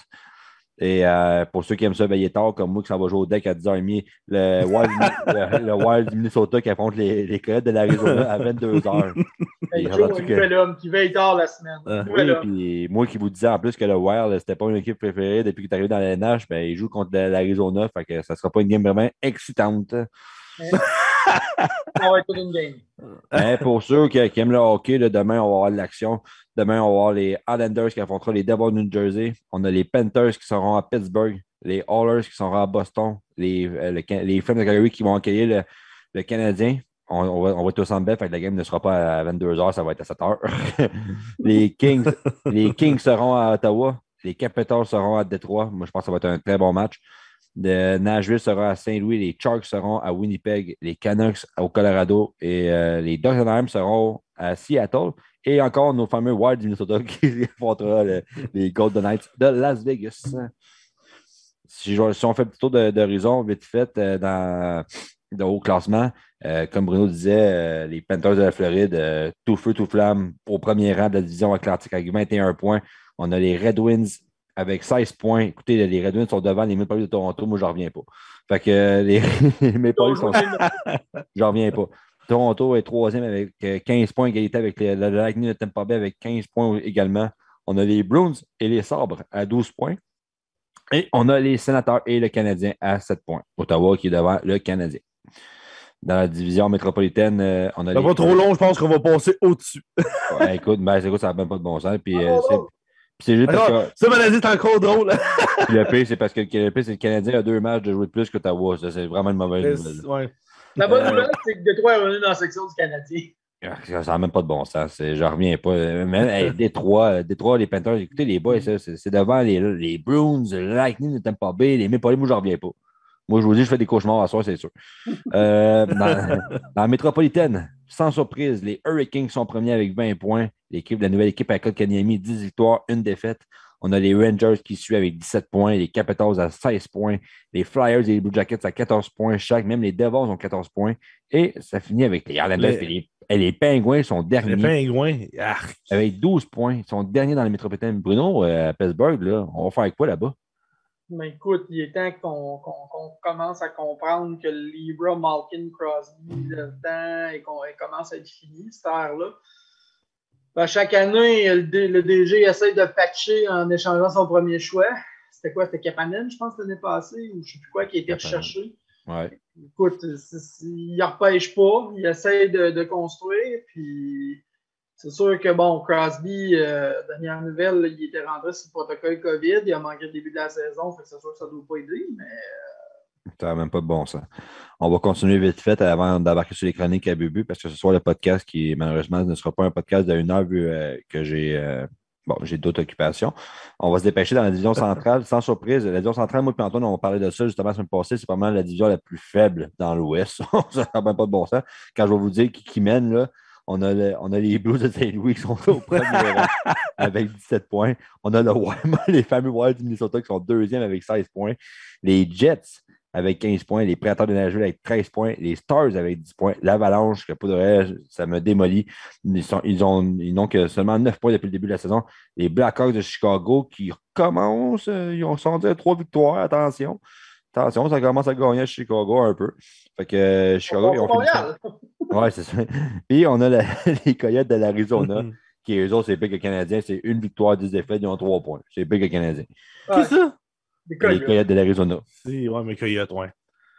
S2: Et euh, pour ceux qui aiment ça veiller tard, comme moi qui s'en va jouer au deck à 10h30, le Wild, le, le Wild du Minnesota qui affronte les, les Coyotes de l'Arizona à 22h.
S4: Hey,
S2: Et
S4: Joe, un
S2: que-
S4: nouvel homme qui veille tard la semaine.
S3: Ah.
S2: Oui, puis moi qui vous disais en plus que le Wild, c'était pas une équipe préférée depuis que tu arrivé dans la NH, ben, il joue contre l'Arizona, fait que ça sera pas une game vraiment excitante.
S4: Ça va être une game.
S2: Hein, pour ceux qui, qui aiment le hockey, là, demain, on va avoir de l'action. Demain, on va avoir les Islanders qui affronteront les Devils de New Jersey. On a les Panthers qui seront à Pittsburgh, les Oilers qui seront à Boston, les, euh, les Flames de Calgary qui vont accueillir le, le Canadien. On, va, on va au Centre Bell, fait que la game ne sera pas à 22h, ça va être à 7h. les, Kings, les Kings seront à Ottawa. Les Capitals seront à Détroit. Moi, je pense que ça va être un très bon match. De Nashville sera à Saint-Louis. Les Sharks seront à Winnipeg. Les Canucks au Colorado. Et euh, les Ducks d'Anaheim seront à Seattle. Et encore nos fameux Wild du Minnesota qui affrontera le- les Golden Knights de Las Vegas. Si, on fait un petit tour d'horizon vite fait euh, dans le haut classement, euh, comme Bruno disait, euh, les Panthers de la Floride, tout feu, tout flamme, au premier rang de la division Atlantique avec 21 points. On a les Red Wings avec 16 points. Écoutez, les Red Wings sont devant les Maple Leafs de Toronto. Moi, je n'en reviens pas. Fait que euh, les, les Maple Leafs sont. J'en reviens pas. Toronto est troisième avec euh, 15 points, égalité avec le, Lightning de Tampa Bay avec 15 points également. On a les Bruins et les Sabres à 12 points. Et on a les Sénateurs et le Canadien à 7 points. Ottawa qui est devant le Canadien. Dans la division métropolitaine, euh, on a
S3: Ça
S2: les-
S3: va trop long, je pense qu'on va passer au-dessus.
S2: Ouais, écoute, ben, écoute, ça n'a même pas de bon sens. Puis, euh, c'est- juste parce
S3: Alors,
S2: que
S3: ça, maladie, c'est encore drôle.
S2: puis le pire, c'est parce que le pire, c'est le Canadien a deux matchs de jouer de plus qu'Ottawa. Ça, c'est vraiment une mauvaise nouvelle.
S3: Ouais.
S4: La bonne
S2: Euh,
S4: nouvelle, c'est que Détroit est revenu dans la section du Canadien.
S2: Ah, Ça n'a même pas de bon sens. c'est- Je reviens pas. Même hey, Détroit, Détroit, les Panthers, écoutez, les boys, c'est devant les, les Bruins, le Lightning de Tampa Bay, les Maple Leafs, moi, je reviens pas. Moi, je vous dis, je fais des cauchemars à soir, c'est sûr. Euh, dans, dans la métropolitaine, sans surprise, les Hurricanes sont premiers avec 20 points. L'équipe, la nouvelle équipe à Kotkaniemi, 10 victoires, une défaite. On a les Rangers qui suivent avec 17 points, les Capitals à 16 points, les Flyers et les Blue Jackets à 14 points chaque, même les Devils ont 14 points. Et ça finit avec les Islanders
S3: Les-
S2: et les, les Pingouins sont
S3: Les
S2: derniers
S3: pingouins. Ah,
S2: avec 12 points. Ils sont derniers dans la métropolitaine. Bruno, euh, à Pittsburgh, là, on va faire quoi là-bas?
S4: Mais écoute, il est temps qu'on commence à comprendre que le Libra, Malkin, Crosby, là-dedans, et qu'on commence à être fini, cette ère-là. Ben, chaque année, le, D- le DG essaie de patcher en échangeant son premier choix. C'était quoi? C'était Kapanen, je pense, l'année passée, ou je ne sais plus quoi, qui a été recherché.
S2: Ouais.
S4: Écoute, il ne repêche pas, il essaie de, de construire, puis c'est sûr que, bon, Crosby, euh, dernière nouvelle, il était rentré sur le protocole COVID, il a manqué le début de la saison, c'est sûr que ça ne doit pas aider, mais
S2: Ça n'a même pas de bon sens. On va continuer vite fait avant d'embarquer sur les chroniques à Bubu parce que ce soir, le podcast qui, malheureusement, ne sera pas un podcast d'une heure vu euh, que j'ai euh, bon, j'ai d'autres occupations. On va se dépêcher dans la division centrale. Sans surprise, la division centrale, moi et Antoine, on parlait de ça justement la semaine passée. C'est mal la division la plus faible dans l'Ouest. ça n'a même pas de bon sens. Quand je vais vous dire qui mène, là, on a, le- on a les Blues de Saint-Louis qui sont au premier rang avec 17 points. On a le Wild- les fameux Wild du Minnesota qui sont deuxième avec 16 points. Les Jets avec 15 points, les Prédateurs de Nashville avec 13 points, les Stars avec 10 points, l'Avalanche, que pour de vrai, ça me démolit. Ils, sont- ils ont, ils n'ont que seulement 9 points depuis le début de la saison. Les Blackhawks de Chicago qui recommencent, euh, ils ont sans dire trois victoires, attention. Attention, ça commence à gagner à Chicago un peu. Fait que euh, Chicago, ils ont fini ça.
S4: Montréal.
S2: Ouais, c'est ça. Puis on a la- les Coyotes de l'Arizona, qui eux autres, c'est pire que Canadiens. C'est une victoire, 10 défaites, ils ont 3 points. C'est pire que Canadiens.
S3: Qui ça?
S2: Les
S4: Coyotes.
S2: Coyotes de l'Arizona.
S3: C'est, ouais, mais Coyote, ouais.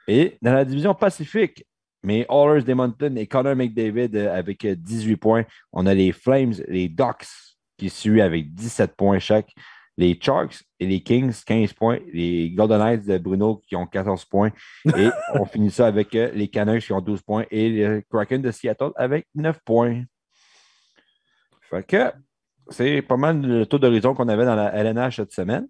S2: Et dans la division Pacifique, mes Oilers d'Edmonton et Connor McDavid euh, avec euh, 18 points. On a les Flames, les Ducks qui suivent avec 17 points chaque. Les Sharks et les Kings, 15 points. Les Golden Knights de Bruno qui ont 14 points. Et on finit ça avec euh, les Canucks qui ont 12 points et les Kraken de Seattle avec 9 points. Fait que c'est pas mal le taux d'horizon qu'on avait dans la LNH cette semaine.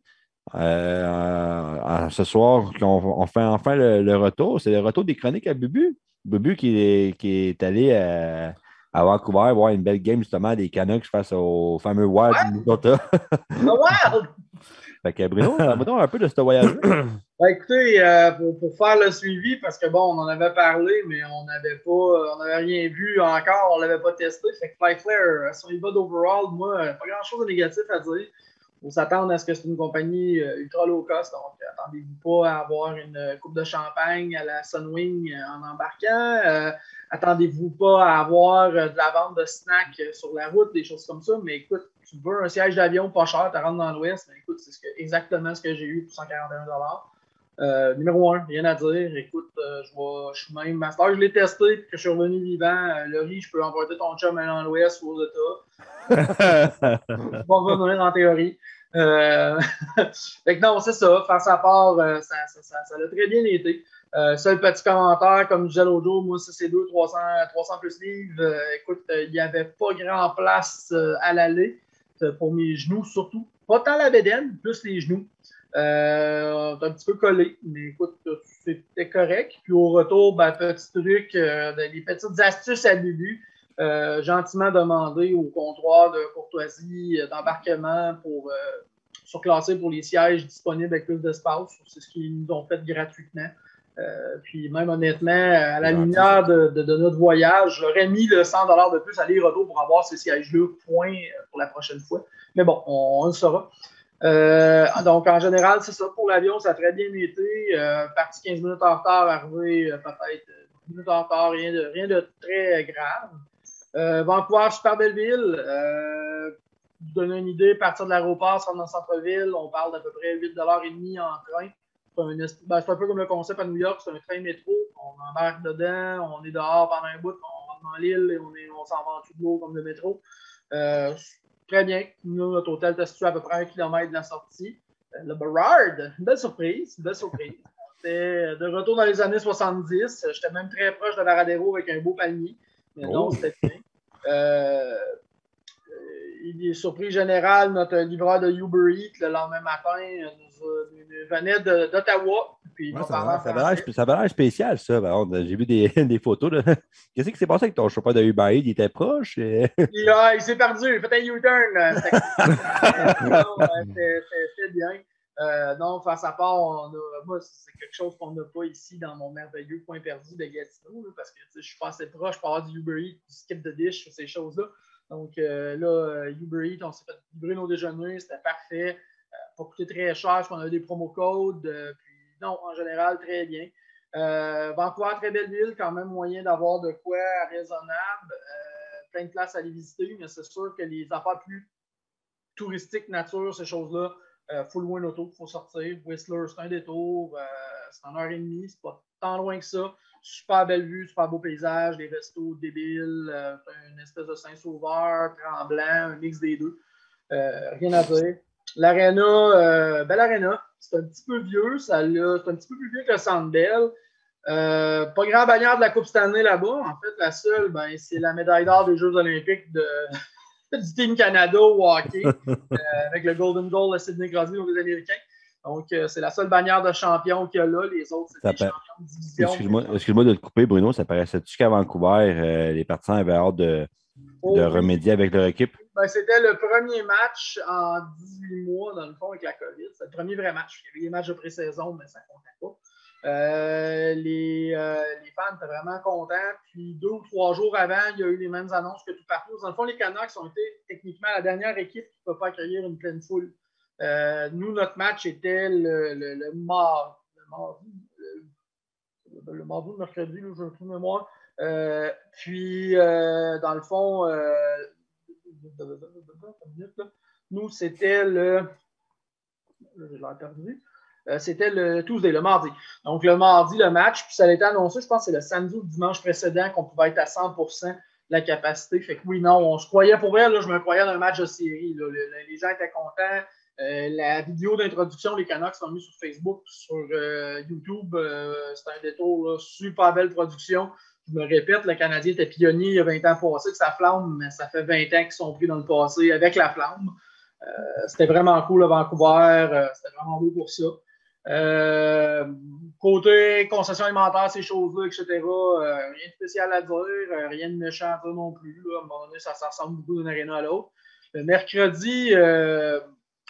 S2: Euh, euh, ce soir, on, on fait enfin le, le retour. C'est le retour des chroniques à Bubu. Bubu qui est, qui est allé à, à Vancouver voir une belle game justement des Canucks face au fameux Wild du Minnesota.
S4: Wild!
S2: fait que Bruno, parle-moi un peu de ce voyage.
S4: Ben, écoutez, euh, pour, pour faire le suivi, parce que bon, on en avait parlé, mais on n'avait pas, on n'avait rien vu encore, on ne l'avait pas testé. Fait que Fly Flare, euh, si on y va d'overall, moi, euh, pas grand chose de négatif à dire. Il faut s'attendre à ce que c'est une compagnie euh, ultra low cost, donc euh, attendez-vous pas à avoir une euh, coupe de champagne à la Sunwing euh, en embarquant. Euh, attendez-vous pas à avoir euh, de la vente de snacks euh, sur la route, des choses comme ça. Mais écoute, tu veux un siège d'avion pas cher, tu rentres dans l'Ouest, mais écoute, c'est ce que- exactement ce que j'ai eu pour 141 Euh, numéro un, rien à dire. Écoute, euh, je, vais, je suis même master, je l'ai testé, puis que je suis revenu vivant. Euh, Laurie, je peux emporter ton chum dans l'Ouest ou aux États. Je vais revenir en théorie. Fait que non, c'est ça. Face à part, ça, ça, ça, ça a très bien été. Euh, seul petit commentaire, comme je disais l'autre jour, moi, ça c'est 200, 300, 300 plus livres. Euh, écoute, euh, il n'y avait pas grand place à l'aller pour mes genoux, surtout. Pas tant la bédaine, plus les genoux. Un petit peu collé, mais écoute, c'était correct. Puis au retour, ben, petit truc, des petites astuces à Lulu. Gentiment demandé au comptoir de courtoisie d'embarquement pour surclasser pour les sièges disponibles avec plus d'espace. C'est ce qu'ils nous ont fait gratuitement. Euh, puis même honnêtement, à la lumière de, de- de notre voyage, j'aurais mis le 100 de plus aller-retour pour avoir ces sièges-là, point euh, pour la prochaine fois. Mais bon, on, on le saura. Euh, donc, en général, c'est ça. Pour l'avion, ça a très bien été. Euh, parti 15 minutes en retard, arrivé peut-être 10 minutes en retard, rien de, rien de très grave. Vancouver, super belle ville. Pour vous donner une idée, partir de l'aéroport, se rendre dans le centre-ville, on parle d'à peu près 8,5 en train. C'est un, es- ben, c'est un peu comme le concept à New York, c'est un train métro. On embarque dedans, on est dehors pendant un bout, on rentre dans l'île et on, est- on s'en va en dessous de l'eau comme le métro. Euh, très bien. Nous, notre hôtel était situé à peu près un kilomètre de la sortie. Euh, Le Burrard, une belle surprise, belle surprise. C'était de retour dans les années 70. J'étais même très proche de Varadero avec un beau palmier. Mais non,
S2: Oh.
S4: c'était bien. Euh, euh, il est surprise générale, notre livreur de Uber Eats le lendemain matin euh, venait d'Ottawa. Il
S2: Ouais, ça ça avait l'air- spécial, ça. contre. J'ai vu des, des photos. Qu'est-ce qui s'est passé avec ton chauffeur de Uber? Il était proche?
S4: ah, il s'est perdu, il fait un U-turn. c'était- c'était bien. Euh, non, face à part, on a- moi, c'est quelque chose qu'on n'a pas ici dans mon merveilleux point perdu de Gatineau, là, parce que je suis pas assez proche pour avoir du Uber Eats, du skip de dish, ces choses-là. Donc euh, là, Uber Eats, on s'est fait livrer nos déjeuners, c'était parfait. Euh, pas coûté très cher, parce qu'on avait des promo codes. euh, puis non, en général, très bien. Euh, Vancouver, très belle ville, quand même moyen d'avoir de quoi raisonnable. Plein de places à aller visiter, mais c'est sûr que les affaires plus touristiques, nature, ces choses-là, euh, faut louer une auto, faut sortir. Whistler, c'est un détour, c'est en heure et demie, c'est pas tant loin que ça. Super belle vue, super beau paysage, des restos débiles, euh, une espèce de Saint-Sauveur, Tremblant, un mix des deux. Rien à dire. L'aréna, euh, belle aréna. C'est un petit peu vieux, ça c'est un petit peu plus vieux que le Centre Bell. Euh, pas grand bannière de la Coupe année là-bas. En fait, la seule, ben, c'est la médaille d'or des Jeux Olympiques de, du Team Canada au hockey, euh, avec le Golden Goal de Sidney Crosby aux Américains. Donc, euh, c'est la seule bannière de champion qu'il y a là. Les autres, c'est des
S2: pa-
S4: champions de division.
S2: Excuse-moi de te couper, Bruno. Ça paraissait-tu qu'à Vancouver, les partisans avaient hâte de,
S4: Oh,
S2: de
S4: oui.
S2: remédier avec leur équipe?
S4: Ben, c'était le premier match en 18 mois, dans le fond, avec la COVID. C'est le premier vrai match. Il y avait des matchs de pré-saison, mais ça ne comptait pas. Euh, les, euh, les fans étaient vraiment contents. Puis deux ou trois jours avant, il y a eu les mêmes annonces que tout partout. Dans le fond, les Canucks ont été techniquement la dernière équipe qui ne peut pas accueillir une pleine foule. Euh, nous, notre match était le, le, le mar- le mardi, le, le mardi mercredi, là, trou de mémoire. Puis, dans le fond, nous, c'était le. L'air perdu. Euh, c'était le Tuesday, le mardi. Donc, le mardi, le match, puis ça a été annoncé, je pense que c'est le samedi ou le dimanche précédent qu'on pouvait être à 100 de la capacité. Fait que oui, non, on se croyait pour vrai, là, je me croyais dans un match de série. là. Le- le- les gens étaient contents. Euh, la vidéo d'introduction, les Canucks sont mis sur Facebook, sur euh, YouTube. C'était un détour, super belle production. Je me répète, le Canadien était pionnier il y a 20 ans passé, que ça flamme, mais ça fait 20 ans qu'ils sont pris dans le passé avec la flamme. Euh, c'était vraiment cool à Vancouver, euh, c'était vraiment beau pour ça. Euh, côté concession alimentaire, ces choses-là, etc., rien de spécial à dire, rien de méchant à dire non plus. Là. À un moment donné, ça, ça ressemble beaucoup d'une aréna à l'autre. Le mercredi,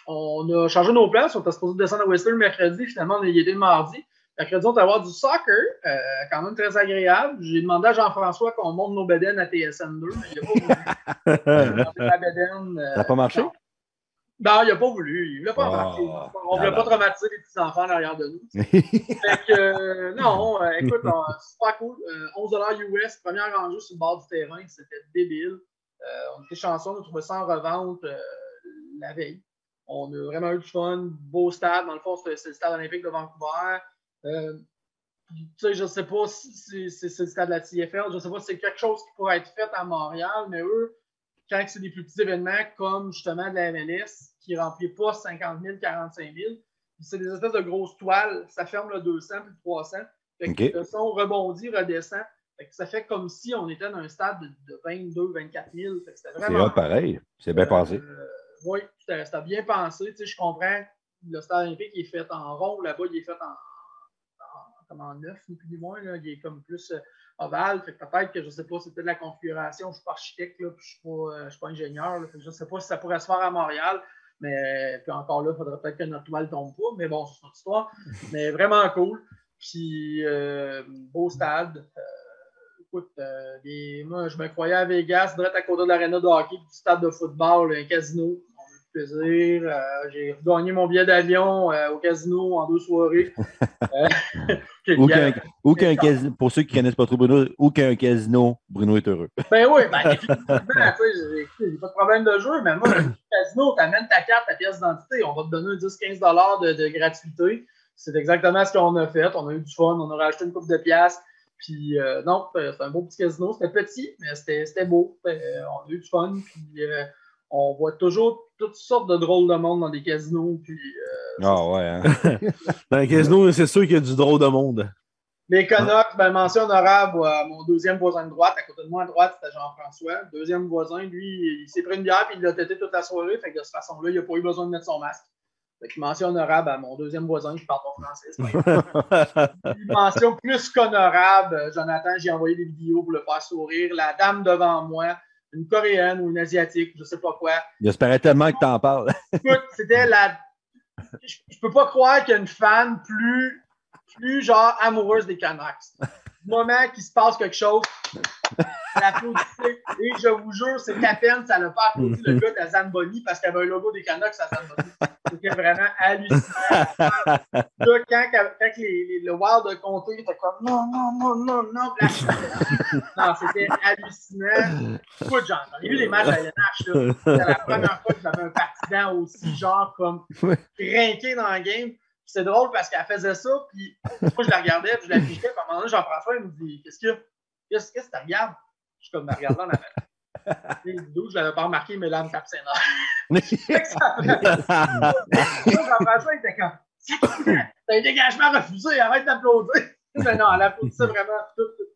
S4: on a changé nos plans. On était supposé descendre à Whistler le mercredi. Finalement, on y était le mardi. Mercredi, on va avoir du soccer, euh, quand même très agréable. J'ai demandé à Jean-François qu'on monte nos bédaines à TSN2, mais il n'a pas voulu. La bédaine, euh,
S2: Ça n'a pas marché?
S4: non. Il n'a pas voulu. Il ne voulait pas
S2: Oh,
S4: embarquer. On ne voulait pas traumatiser les petits-enfants derrière de nous. Fait que, euh, non, euh, écoute, c'est pas cool. Euh, 11 US, première rangée sur le bord du terrain, c'était débile. On était chanceux, on a trouvé ça en revente la veille. On a vraiment eu du fun, beau stade. Dans le fond, c'est le stade olympique de Vancouver. Euh, tu sais, je sais pas si c'est le stade de la TFL, je sais pas si c'est quelque chose qui pourrait être fait à Montréal, mais eux, quand c'est des plus petits événements comme justement de la MLS, qui ne remplissent pas 50 000, 45 000, c'est des espèces de grosses toiles, ça ferme le 200 puis le 300. Fait
S2: OK.
S4: Le son rebondit, redescend. Fait que ça fait comme si on était dans un stade de, de 22 24 000. Fait que C'était
S2: C'est
S4: vraiment
S2: pareil. C'est bien passé.
S4: euh, oui, c'était bien pensé. Tu sais, je comprends. Le stade olympique il est fait en rond. Là-bas, il est fait en, comme en neuf, ni plus ni moins. Là. Il est comme plus euh, ovale. Fait que peut-être que je ne sais pas, c'est peut-être la configuration. Je ne suis pas architecte, là, puis je ne suis, pas, euh, suis pas ingénieur. là. Fait que je ne sais pas si ça pourrait se faire à Montréal. Mais puis encore là, il faudrait peut-être que notre toile tombe pas. Mais bon, c'est une autre histoire. mais vraiment cool. Puis euh, beau stade. Euh, écoute, euh, les- moi, je me croyais à Vegas, direct à côté de l'aréna de hockey, puis du stade de football, un casino. On a eu du plaisir. J'ai gagné mon billet d'avion au casino en deux soirées. Euh,
S2: qu'un casino, pour ceux qui ne connaissent pas trop Bruno, ou qu'un casino, Bruno est heureux.
S4: Ben oui, ben effectivement, j'ai pas de problème de jeu, mais moi, casino, tu amènes ta carte, ta pièce d'identité, on va te donner un 10-15$ de, de gratuité. C'est exactement ce qu'on a fait. On a eu du fun, on a racheté une coupe de pièces. Puis euh, non, c'était un beau petit casino. C'était petit, mais c'était beau. C'était- on a eu du fun. Puis euh, on voit toujours toutes sortes de drôles de monde dans des casinos. Puis euh,
S2: Ah ouais, hein?
S3: Dans les casinos, c'est sûr qu'il y a du drôle de monde.
S4: Les Canucks, ben, mention honorable à mon deuxième voisin de droite. À côté de moi, à droite, c'était Jean-François. Deuxième voisin, lui, il s'est pris une bière et il l'a têté toute la soirée. Fait que de cette façon-là, il n'a pas eu besoin de mettre son masque. Fait que mention honorable à mon deuxième voisin qui parle pas français. Puis mention plus qu'honorable, Jonathan, j'ai envoyé des vidéos pour le faire sourire. La dame devant moi, une coréenne ou une asiatique, je sais pas quoi.
S2: J'espérais tellement que t'en parles.
S4: Écoute, c'était la. Je, je peux pas croire qu'il y a une fan plus, plus genre amoureuse des Canucks. Moment qu'il se passe quelque chose. Et je vous jure, c'est à peine ça n'a pas applaudi le gars de la Zamboni parce qu'il y avait un logo des Canucks à Zamboni. C'était vraiment hallucinant. Là, quand, quand les, les- le Wild de comté était comme non, non, non, non, non. Non, c'était hallucinant. Écoute, j'en ai vu des matchs à LNH. C'était la première fois que j'avais un partisan aussi, genre, comme crinqué dans le game. C'est drôle parce qu'elle faisait ça, puis moi, je la regardais, puis je la fichais, puis à un moment donné, Jean-François, il me dit Qu'est-ce a? Qu'est-ce que tu regardes? Je suis comme, me regardant la D'où je l'avais pas remarqué, mais l'âme tape ses nerfs. Fait que ça fait- Moi, Jean-François, il était comme T'as un dégagement refusé, arrête d'applaudir. Mais non, elle applaudissait vraiment tout, tout.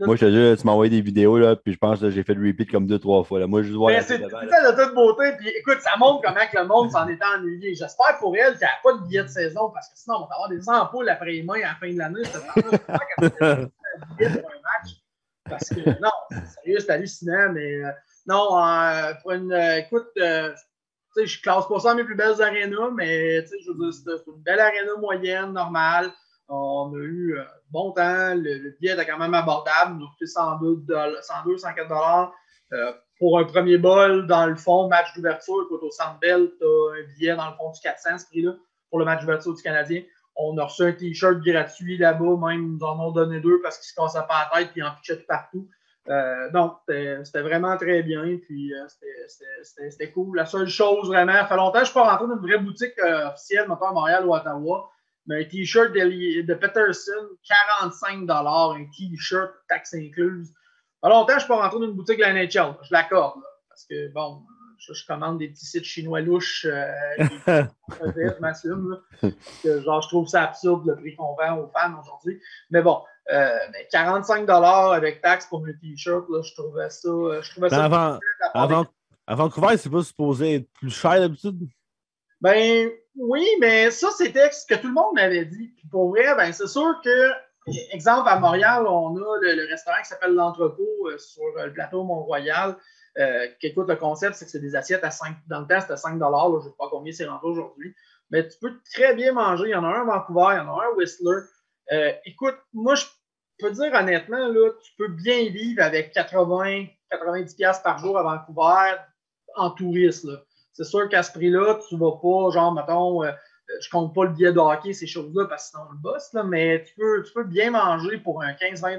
S2: Moi, je te jure, tu m'as envoyé des vidéos, là, puis je pense que j'ai fait le repeat comme deux, trois fois. Là. Moi, je vois
S4: Mais c'est ça de toute beauté. Puis écoute, ça montre comment que le monde s'en était ennuyé. J'espère pour elle qu'elle n'a pas de billet de saison parce que sinon, on va avoir des ampoules après les mains à la fin de l'année. match. Parce que non, sérieux, c'est hallucinant. Mais euh, non, euh, pour une. euh, écoute, euh, je classe pas ça mes plus belles arénas, mais je veux dire, c'est c'est une belle aréna moyenne, normale. On a eu euh, bon temps. Le, le billet était quand même abordable. Nous a coûté 102, doll- 102 104 dollars. Euh, pour un premier bol, dans le fond, match d'ouverture, écoute, au Centre tu as un billet dans le fond du 400, ce prix-là, pour le match d'ouverture du Canadien. On a reçu un T-shirt gratuit là-bas, même, nous en ont donné deux parce qu'ils se cassaient pas la tête et ils en pitchaient tout partout. Euh, donc, c'était c'était vraiment très bien, puis euh, c'était- cool. La seule chose, vraiment, ça fait longtemps que je ne suis pas rentré dans une vraie boutique euh, officielle, mettons à Montréal ou Ottawa, mais un T-shirt de, de Peterson, 45 un T-shirt, taxe incluse. Fait longtemps je ne suis pas rentré dans une boutique de la NHL, je l'accorde, parce que, bon, je, je commande des petits sites chinois louches, euh, je m'assume, là, que, genre, je trouve ça absurde le prix qu'on vend aux fans aujourd'hui. Mais bon, euh, mais 45 avec taxe pour un t-shirt, je trouvais ça. euh, Je trouvais
S3: Mais
S4: ça
S3: avant,
S4: part des-
S3: avant, à Vancouver, c'est pas supposé être plus cher d'habitude?
S4: Ben oui, mais ça, c'était ce que tout le monde m'avait dit. Puis pour vrai, ben c'est sûr que, exemple, à Montréal, on a le, restaurant qui s'appelle L'Entrepôt euh, sur euh, le plateau Mont-Royal. Euh, écoute, le concept, c'est que c'est des assiettes à 5 Dans le temps, c'était 5 là, Je ne sais pas combien c'est rendu aujourd'hui. Mais tu peux très bien manger. Il y en a un à Vancouver, il y en a un à Whistler. Écoute, moi, je peux dire honnêtement, là, tu peux bien vivre avec 80, 90$ par jour à Vancouver en touriste. C'est sûr qu'à ce prix-là, tu vas pas, genre, mettons, euh, je compte pas le billet de hockey, ces choses-là, parce que sinon on le bosse, là, mais tu peux, tu peux bien manger pour un 15-20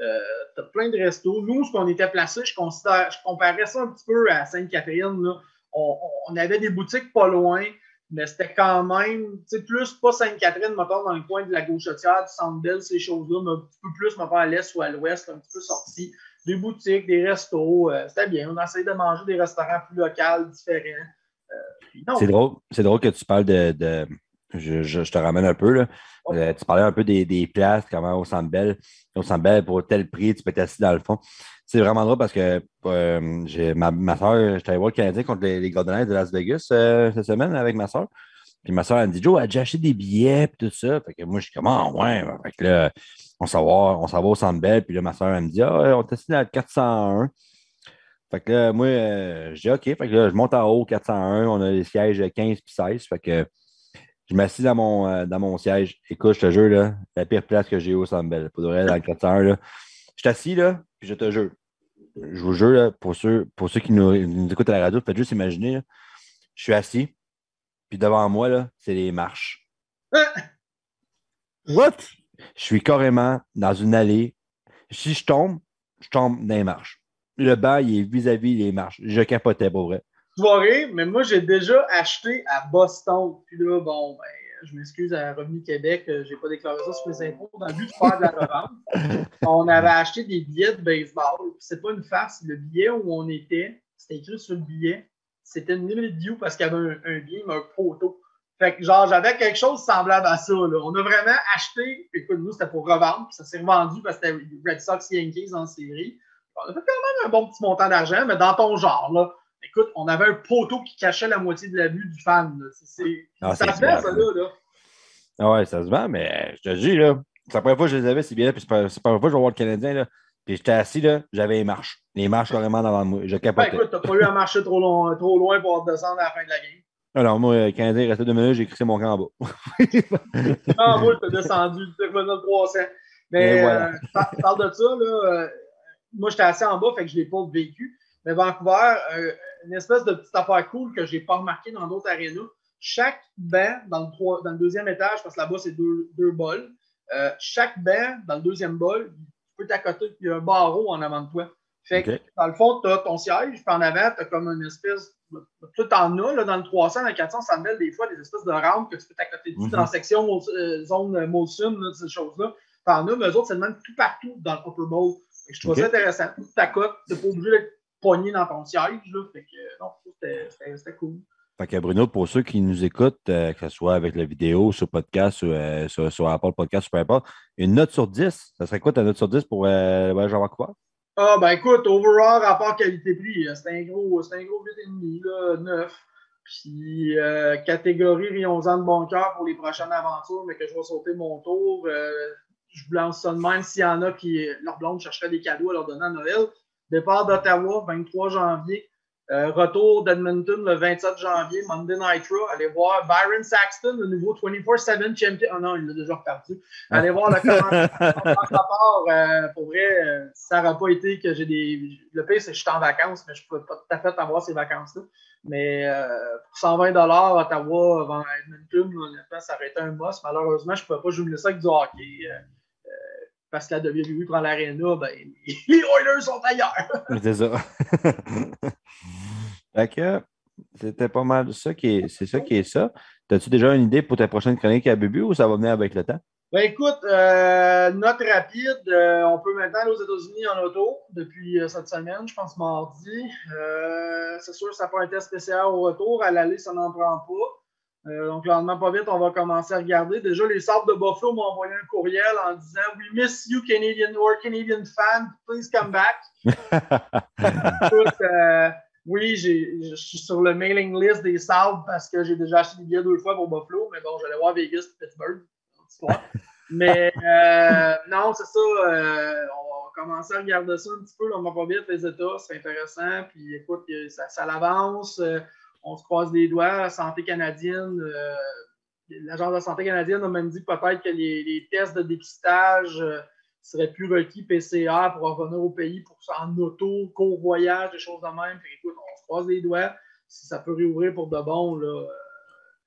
S4: euh, Tu as plein de restos. Nous, ce qu'on était placé, je, comparais ça un petit peu à Sainte-Catherine. On, on- avait des boutiques pas loin, mais c'était quand même, tu sais, plus pas Sainte-Catherine, mettons, dans le coin de la gauchetière, du Centre Bell, ces choses-là, mais un petit peu plus, mettons, à l'est ou à l'ouest, un petit peu sorti. Des boutiques, des restos, euh, c'était bien. On a essayé de manger des restaurants plus locaux, différents. Euh,
S2: C'est drôle, c'est drôle que tu parles de. de- je, je- je te ramène un peu. Là. Euh, tu parlais un peu des, des places, comment au Centre Bell. Au Centre Bell, pour tel prix, tu peux être assis dans le fond. C'est vraiment drôle parce que j'ai ma, ma soeur, j'étais allé voir le Canadien contre les, les Golden Knights de Las Vegas cette semaine avec ma soeur. Puis ma soeur, elle me dit Joe, elle a déjà acheté des billets et tout ça? Fait que moi, je suis comme Ah, ouais. Fait que là, on s'en va, on au Centre Bell. Puis là, ma soeur, elle me dit Ah, ouais, on assis dans le 401. Fait que là, moi, euh, je dis OK. Fait que là, je monte en haut, 401. On a les sièges 15 puis 16. Fait que je m'assis dans mon, euh, dans mon siège. Écoute, je te jure, là, la pire place que j'ai au Centre Bell. Pour de vrai, dans le 401, là. Je suis assis, là, puis je te jure. Je vous jure, là, pour, ceux, pour ceux qui nous, nous écoutent à la radio, faites juste imaginer, là, je suis assis, puis devant moi, là, c'est les marches.
S3: What?
S2: Je suis carrément dans une allée. Si je tombe, je tombe dans les marches. Le banc, il est vis-à-vis les marches. Je capotais pour vrai.
S4: soirée, mais moi, j'ai déjà acheté à Boston. Puis là, bon, ben, je m'excuse à Revenu Québec, euh, j'ai pas déclaré ça sur mes impôts dans le but de faire de la revente. on avait acheté des billets de baseball. C'est pas une farce. Le billet où on était, c'était écrit sur le billet, c'était une limit view parce qu'il y avait un, un mais un poteau. Fait que genre, j'avais quelque chose semblable à ça. Là. On a vraiment acheté, écoute, nous, c'était pour revendre, puis ça s'est revendu parce que c'était Red Sox Yankees en série. On a fait quand même un bon petit montant d'argent, mais dans ton genre, là. Écoute, on avait un poteau qui cachait la moitié de la vue du fan. C'est, c'est-
S2: Ah,
S4: ça
S2: c'est
S4: se
S2: clair,
S4: ça, là. là.
S2: Ah ouais, ça se vend, mais je te dis, là, c'est la première fois que je les avais, ces billets, puis c'est pas c'est la première fois que je vais voir le Canadien, là. Puis j'étais assis, là, j'avais les marches. Les marches carrément devant moi. Je
S4: Ben,
S2: capotais.
S4: écoute, t'as pas eu à marcher trop, long- trop loin pour redescendre à la fin de la game.
S2: Alors, moi, le Canadien, il restait deux minutes, j'ai crissé mon camp en bas.
S4: Ah, moi, t'as descendu, t'es revenu à 300. Mais
S2: voilà.
S4: euh, par- parle de ça, là, euh, moi, j'étais assis en bas, fait que je l'ai pas vécu. Mais Vancouver, euh, une espèce de petite affaire cool que j'ai pas remarqué dans d'autres arénas. Chaque banc dans le, dans le deuxième étage, parce que là-bas, c'est deux, deux bols, euh, chaque banc dans le deuxième bol, peux t'accoter, puis il y a un barreau en avant de toi. Fait que, dans le fond, tu as ton siège, puis en avant, tu as comme une espèce. Tout en as, là, dans le 300, dans le 400, ça mêle des fois des espèces de rampes que tu peux t'accoter dessus
S2: Mhm.
S4: dans la section euh, zone euh, Molson, là, ces choses-là. T'en as, mais eux autres, c'est le même tout partout dans le Upper Bowl. Fait que je trouve ça intéressant. Tu t'accotes, tu pas obligé d'être pogné dans ton siège. Là. Fait que, euh, non, c'était cool.
S2: Fait que Bruno, pour ceux qui nous écoutent, euh, que ce soit avec la vidéo, sur podcast, ou, euh, sur, sur Apple Podcast, peu importe, une note sur 10, ça serait quoi ta note sur 10 pour euh, à Vancouver?
S4: Ah, ben écoute, overall, rapport qualité-prix, euh, c'était un gros, c'était un gros 8,5, là, 9. Puis, euh, catégorie Rions-en de bon cœur pour les prochaines aventures, mais que je vais sauter mon tour. Je vous lance ça de même s'il y en a qui, leur blonde chercherait des cadeaux à leur donner à Noël. Départ d'Ottawa, 23 janvier. Euh, retour d'Edmonton le 27 janvier, Monday Night Raw. Allez voir Byron Saxton, le nouveau 24-7 champion. Oh non, il l'a déjà reparti. Allez voir le commentaire. Euh, pour vrai, euh, ça n'aura pas été que j'ai des. Le pire, c'est que je suis en vacances, mais je ne peux pas tout à fait avoir ces vacances-là. Mais euh, pour 120 Ottawa avant Edmonton, honnêtement, ça aurait été un boss. Malheureusement, je ne pouvais pas jouer ça avec du hockey. Parce que la WWE prend l'aréna, ben, les Oilers sont ailleurs.
S2: C'est ça. fait que c'était pas mal ça qui est, c'est ça qui est ça. As-tu déjà une idée pour ta prochaine chronique à Bubu ou ça va venir avec le temps?
S4: Ben écoute, euh, note rapide, euh, on peut maintenant aller aux États-Unis en auto depuis euh, cette semaine, je pense mardi. C'est sûr, ça prend un test spécial au retour. À l'aller, ça n'en prend pas. Euh, donc, lentement, pas vite, on va commencer à regarder. Déjà, les Sables de Buffalo m'ont envoyé un courriel en disant We miss you, Canadian or Canadian fan. Please come back. Écoute, euh, oui, je suis sur le mailing list des Sables parce que j'ai déjà acheté des billets deux fois pour Buffalo, mais bon, j'allais voir Vegas et Pittsburgh. Mais euh, non, c'est ça. euh, on va commencer à regarder ça un petit peu. là, on va pas vite les États, c'est intéressant. Puis écoute, ça, ça l'avance. On se croise les doigts. Santé canadienne, euh, l'Agence de la santé canadienne a même dit peut-être que les, les tests de dépistage euh, seraient plus requis PCR pour revenir au pays pour en auto, court voyage, des choses de même. Que, écoute, on se croise les doigts. Si ça peut réouvrir pour de bon, là, euh,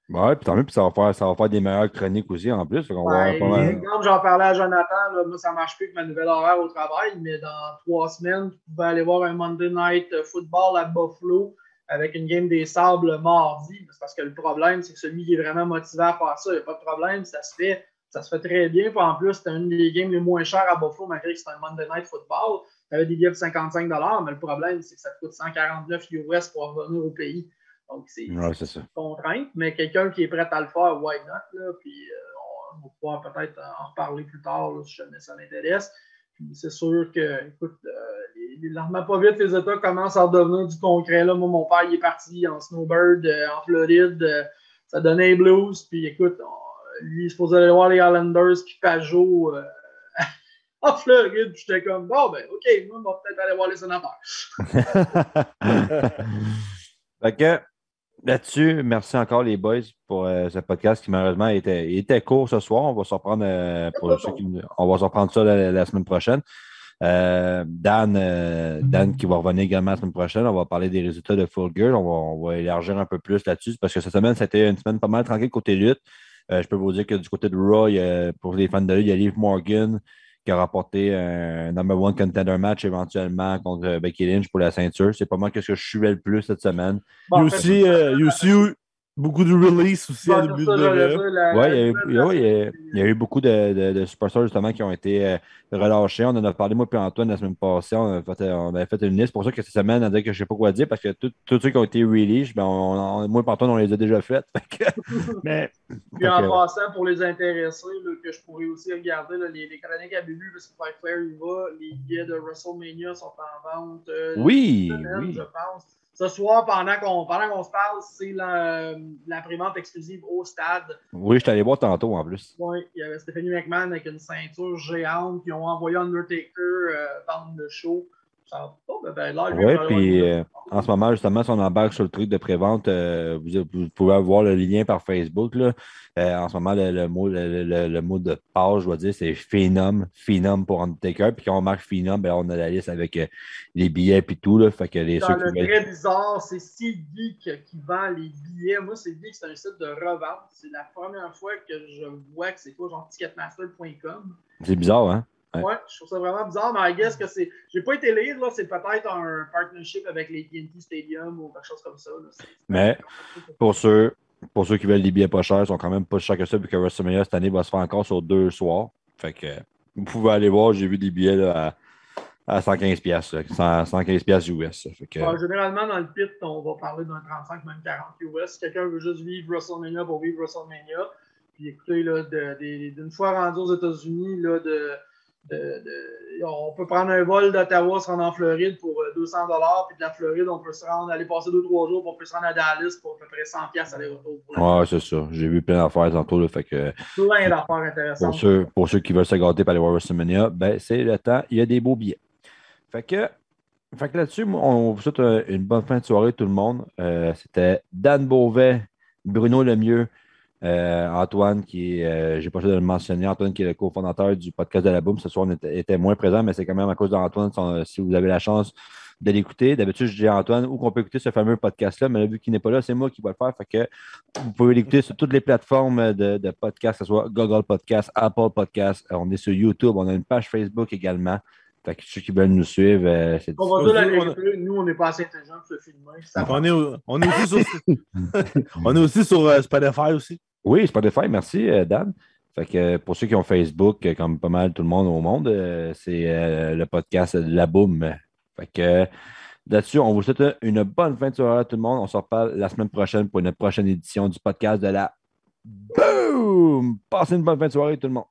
S2: Ouais, puis tant mieux, puis ça va faire, ça va faire des meilleures chroniques aussi en plus. Va
S4: Ouais,
S2: mal.
S4: exemple, j'en parlais à Jonathan, là, moi ça marche plus avec ma nouvelle horaire au travail, mais dans trois semaines, tu pouvais aller voir un Monday Night Football à Buffalo avec une game des sables mardi. C'est parce que le problème, c'est que celui qui est vraiment motivé à faire ça, il n'y a pas de problème, ça se fait. Ça se fait très bien. Puis en plus, c'était une des games les moins chères à Buffalo, malgré que c'était un Monday Night Football. Tu avais des billets de 55 mais le problème, c'est que ça te coûte 149 US pour revenir au pays. Donc, c'est une contrainte. Mais quelqu'un qui est prêt à le faire, why not? Là? Puis euh, on va pouvoir peut-être en reparler plus tard si jamais ça m'intéresse. Puis c'est sûr que, écoute, euh, pas vite, les États commencent à redevenir du concret. Là. Moi, mon père, il est parti en snowbird euh, en Floride. Euh, ça donnait les blues. Puis écoute, lui, il se posait aller voir les Islanders puis Pajot euh, en Floride. J'étais comme, bon, ben, OK, moi, on va peut-être aller voir les sénateurs.
S2: fait que, là-dessus, merci encore les boys pour euh, ce podcast qui malheureusement était, était court ce soir. On va s'en prendre euh, pour ceux qui, on va s'en prendre ça la, semaine prochaine. Euh, Dan, Dan qui va revenir également la semaine prochaine. On va parler des résultats de Full Gear. On va, on va élargir un peu plus là-dessus parce que cette semaine, c'était une semaine pas mal tranquille côté lutte. Euh, je peux vous dire que du côté de Raw, pour les fans de lui, il y a Liv Morgan qui a rapporté un number one contender match éventuellement contre Becky Lynch pour la ceinture. C'est pas moi ce que je suivais le plus cette semaine.
S3: il y a aussi, euh, aussi Beaucoup de release aussi à début
S2: de Oui, il, y a eu beaucoup de, de, de, superstars justement qui ont été euh, relâchés. On en a parlé, moi et Antoine, la semaine passée. On, avait fait une liste. pour ça que cette semaine, on a dit que je ne sais pas quoi dire parce que tous ceux qui ont été released, ben, moi et Antoine, on les a déjà faites.
S4: mais, puis en passant, pour les intéressés, que je pourrais aussi regarder les, les, chroniques à Bubu, parce que Flair, il va. Les billets de WrestleMania sont en vente. Euh,
S2: oui, oui.
S4: Je pense. Ce soir, pendant qu'on qu'on se parle, c'est l'imprimante exclusive au stade.
S2: Oui, je allé voir tantôt en plus.
S4: Oui, il y avait Stéphanie McMahon avec une ceinture géante qui ont envoyé Undertaker euh, vendre le show.
S2: Ben, oui, puis euh, en ce moment, justement, si on embarque sur le truc de prévente, euh, vous, pouvez avoir le lien par Facebook. Là. Euh, en ce moment, le, mot, le, mot de page, je dois dire, c'est Phenom, Phenom pour Undertaker. Puis quand on marque Phenom, ben, on a la liste avec les billets et tout. Là, fait que les,
S4: Dans le très bizarre, c'est CD qui, vend les billets. Moi, c'est c'est un site de revente. C'est la première fois que je vois que c'est quoi, genre ticketmaster.com.
S2: C'est bizarre, hein?
S4: Ouais. je trouve ça vraiment bizarre, mais I guess que c'est. J'ai pas été lire, là, c'est peut-être un partnership avec les TNT Stadium ou quelque chose comme ça.
S2: Mais pour ceux, pour ceux qui veulent des billets pas chers, ils sont quand même pas chers que ça, puis que WrestleMania cette année va se faire encore sur deux soirs. Fait que vous pouvez aller voir, j'ai vu des billets là, à, à 115 pièces 115 pièces US. Fait que...
S4: généralement, dans le pit, on va parler d'un 35, même 40 US. Si quelqu'un veut juste vivre WrestleMania pour vivre WrestleMania, puis écoutez, d'une fois rendu aux États-Unis, là, de on peut prendre un vol d'Ottawa, se rendre en Floride pour 200 euh, puis de la Floride, on peut se rendre, aller passer 2-3 jours, puis on peut se rendre à Dallas pour à peu près 100 aller-retour.
S2: Ouais, c'est ça. J'ai vu plein d'affaires tantôt. Là, fait que,
S4: plein d'affaires intéressantes.
S2: Pour ceux, pour ceux qui veulent se gâter pour aller voir WrestleMania, ben, c'est le temps. Il y a des beaux billets. Fait que, fait que là-dessus, on vous souhaite euh, une bonne fin de soirée, tout le monde. Euh, c'était Dan Beauvais, Bruno Lemieux, euh, Antoine, qui est, euh, j'ai pas choisi de le mentionner, Antoine, qui est le cofondateur du podcast de la Boom, ce soir, on était, moins présent, mais c'est quand même à cause d'Antoine, si vous avez la chance de l'écouter. D'habitude, je dis à Antoine où qu'on peut écouter ce fameux podcast-là, mais là, vu qu'il n'est pas là, c'est moi qui vais le faire. Vous pouvez l'écouter sur toutes les plateformes de, de podcast, que ce soit Google Podcast, Apple Podcast. On est sur YouTube, on a une page Facebook également. Fait que ceux qui veulent nous suivre, euh, c'est
S4: On va dire la vérité, nous, on n'est pas assez intelligents pour se filmer.
S3: On est, on est aussi sur, on est aussi sur euh, Spotify aussi.
S2: Oui, Spotify, merci, euh, Dan. Fait que pour ceux qui ont Facebook, comme pas mal tout le monde au monde, c'est le podcast de la boum. Fait que là-dessus, on vous souhaite une bonne fin de soirée à tout le monde. On se reparle la semaine prochaine pour une prochaine édition du podcast de la Boom! Passez une bonne fin de soirée tout le monde.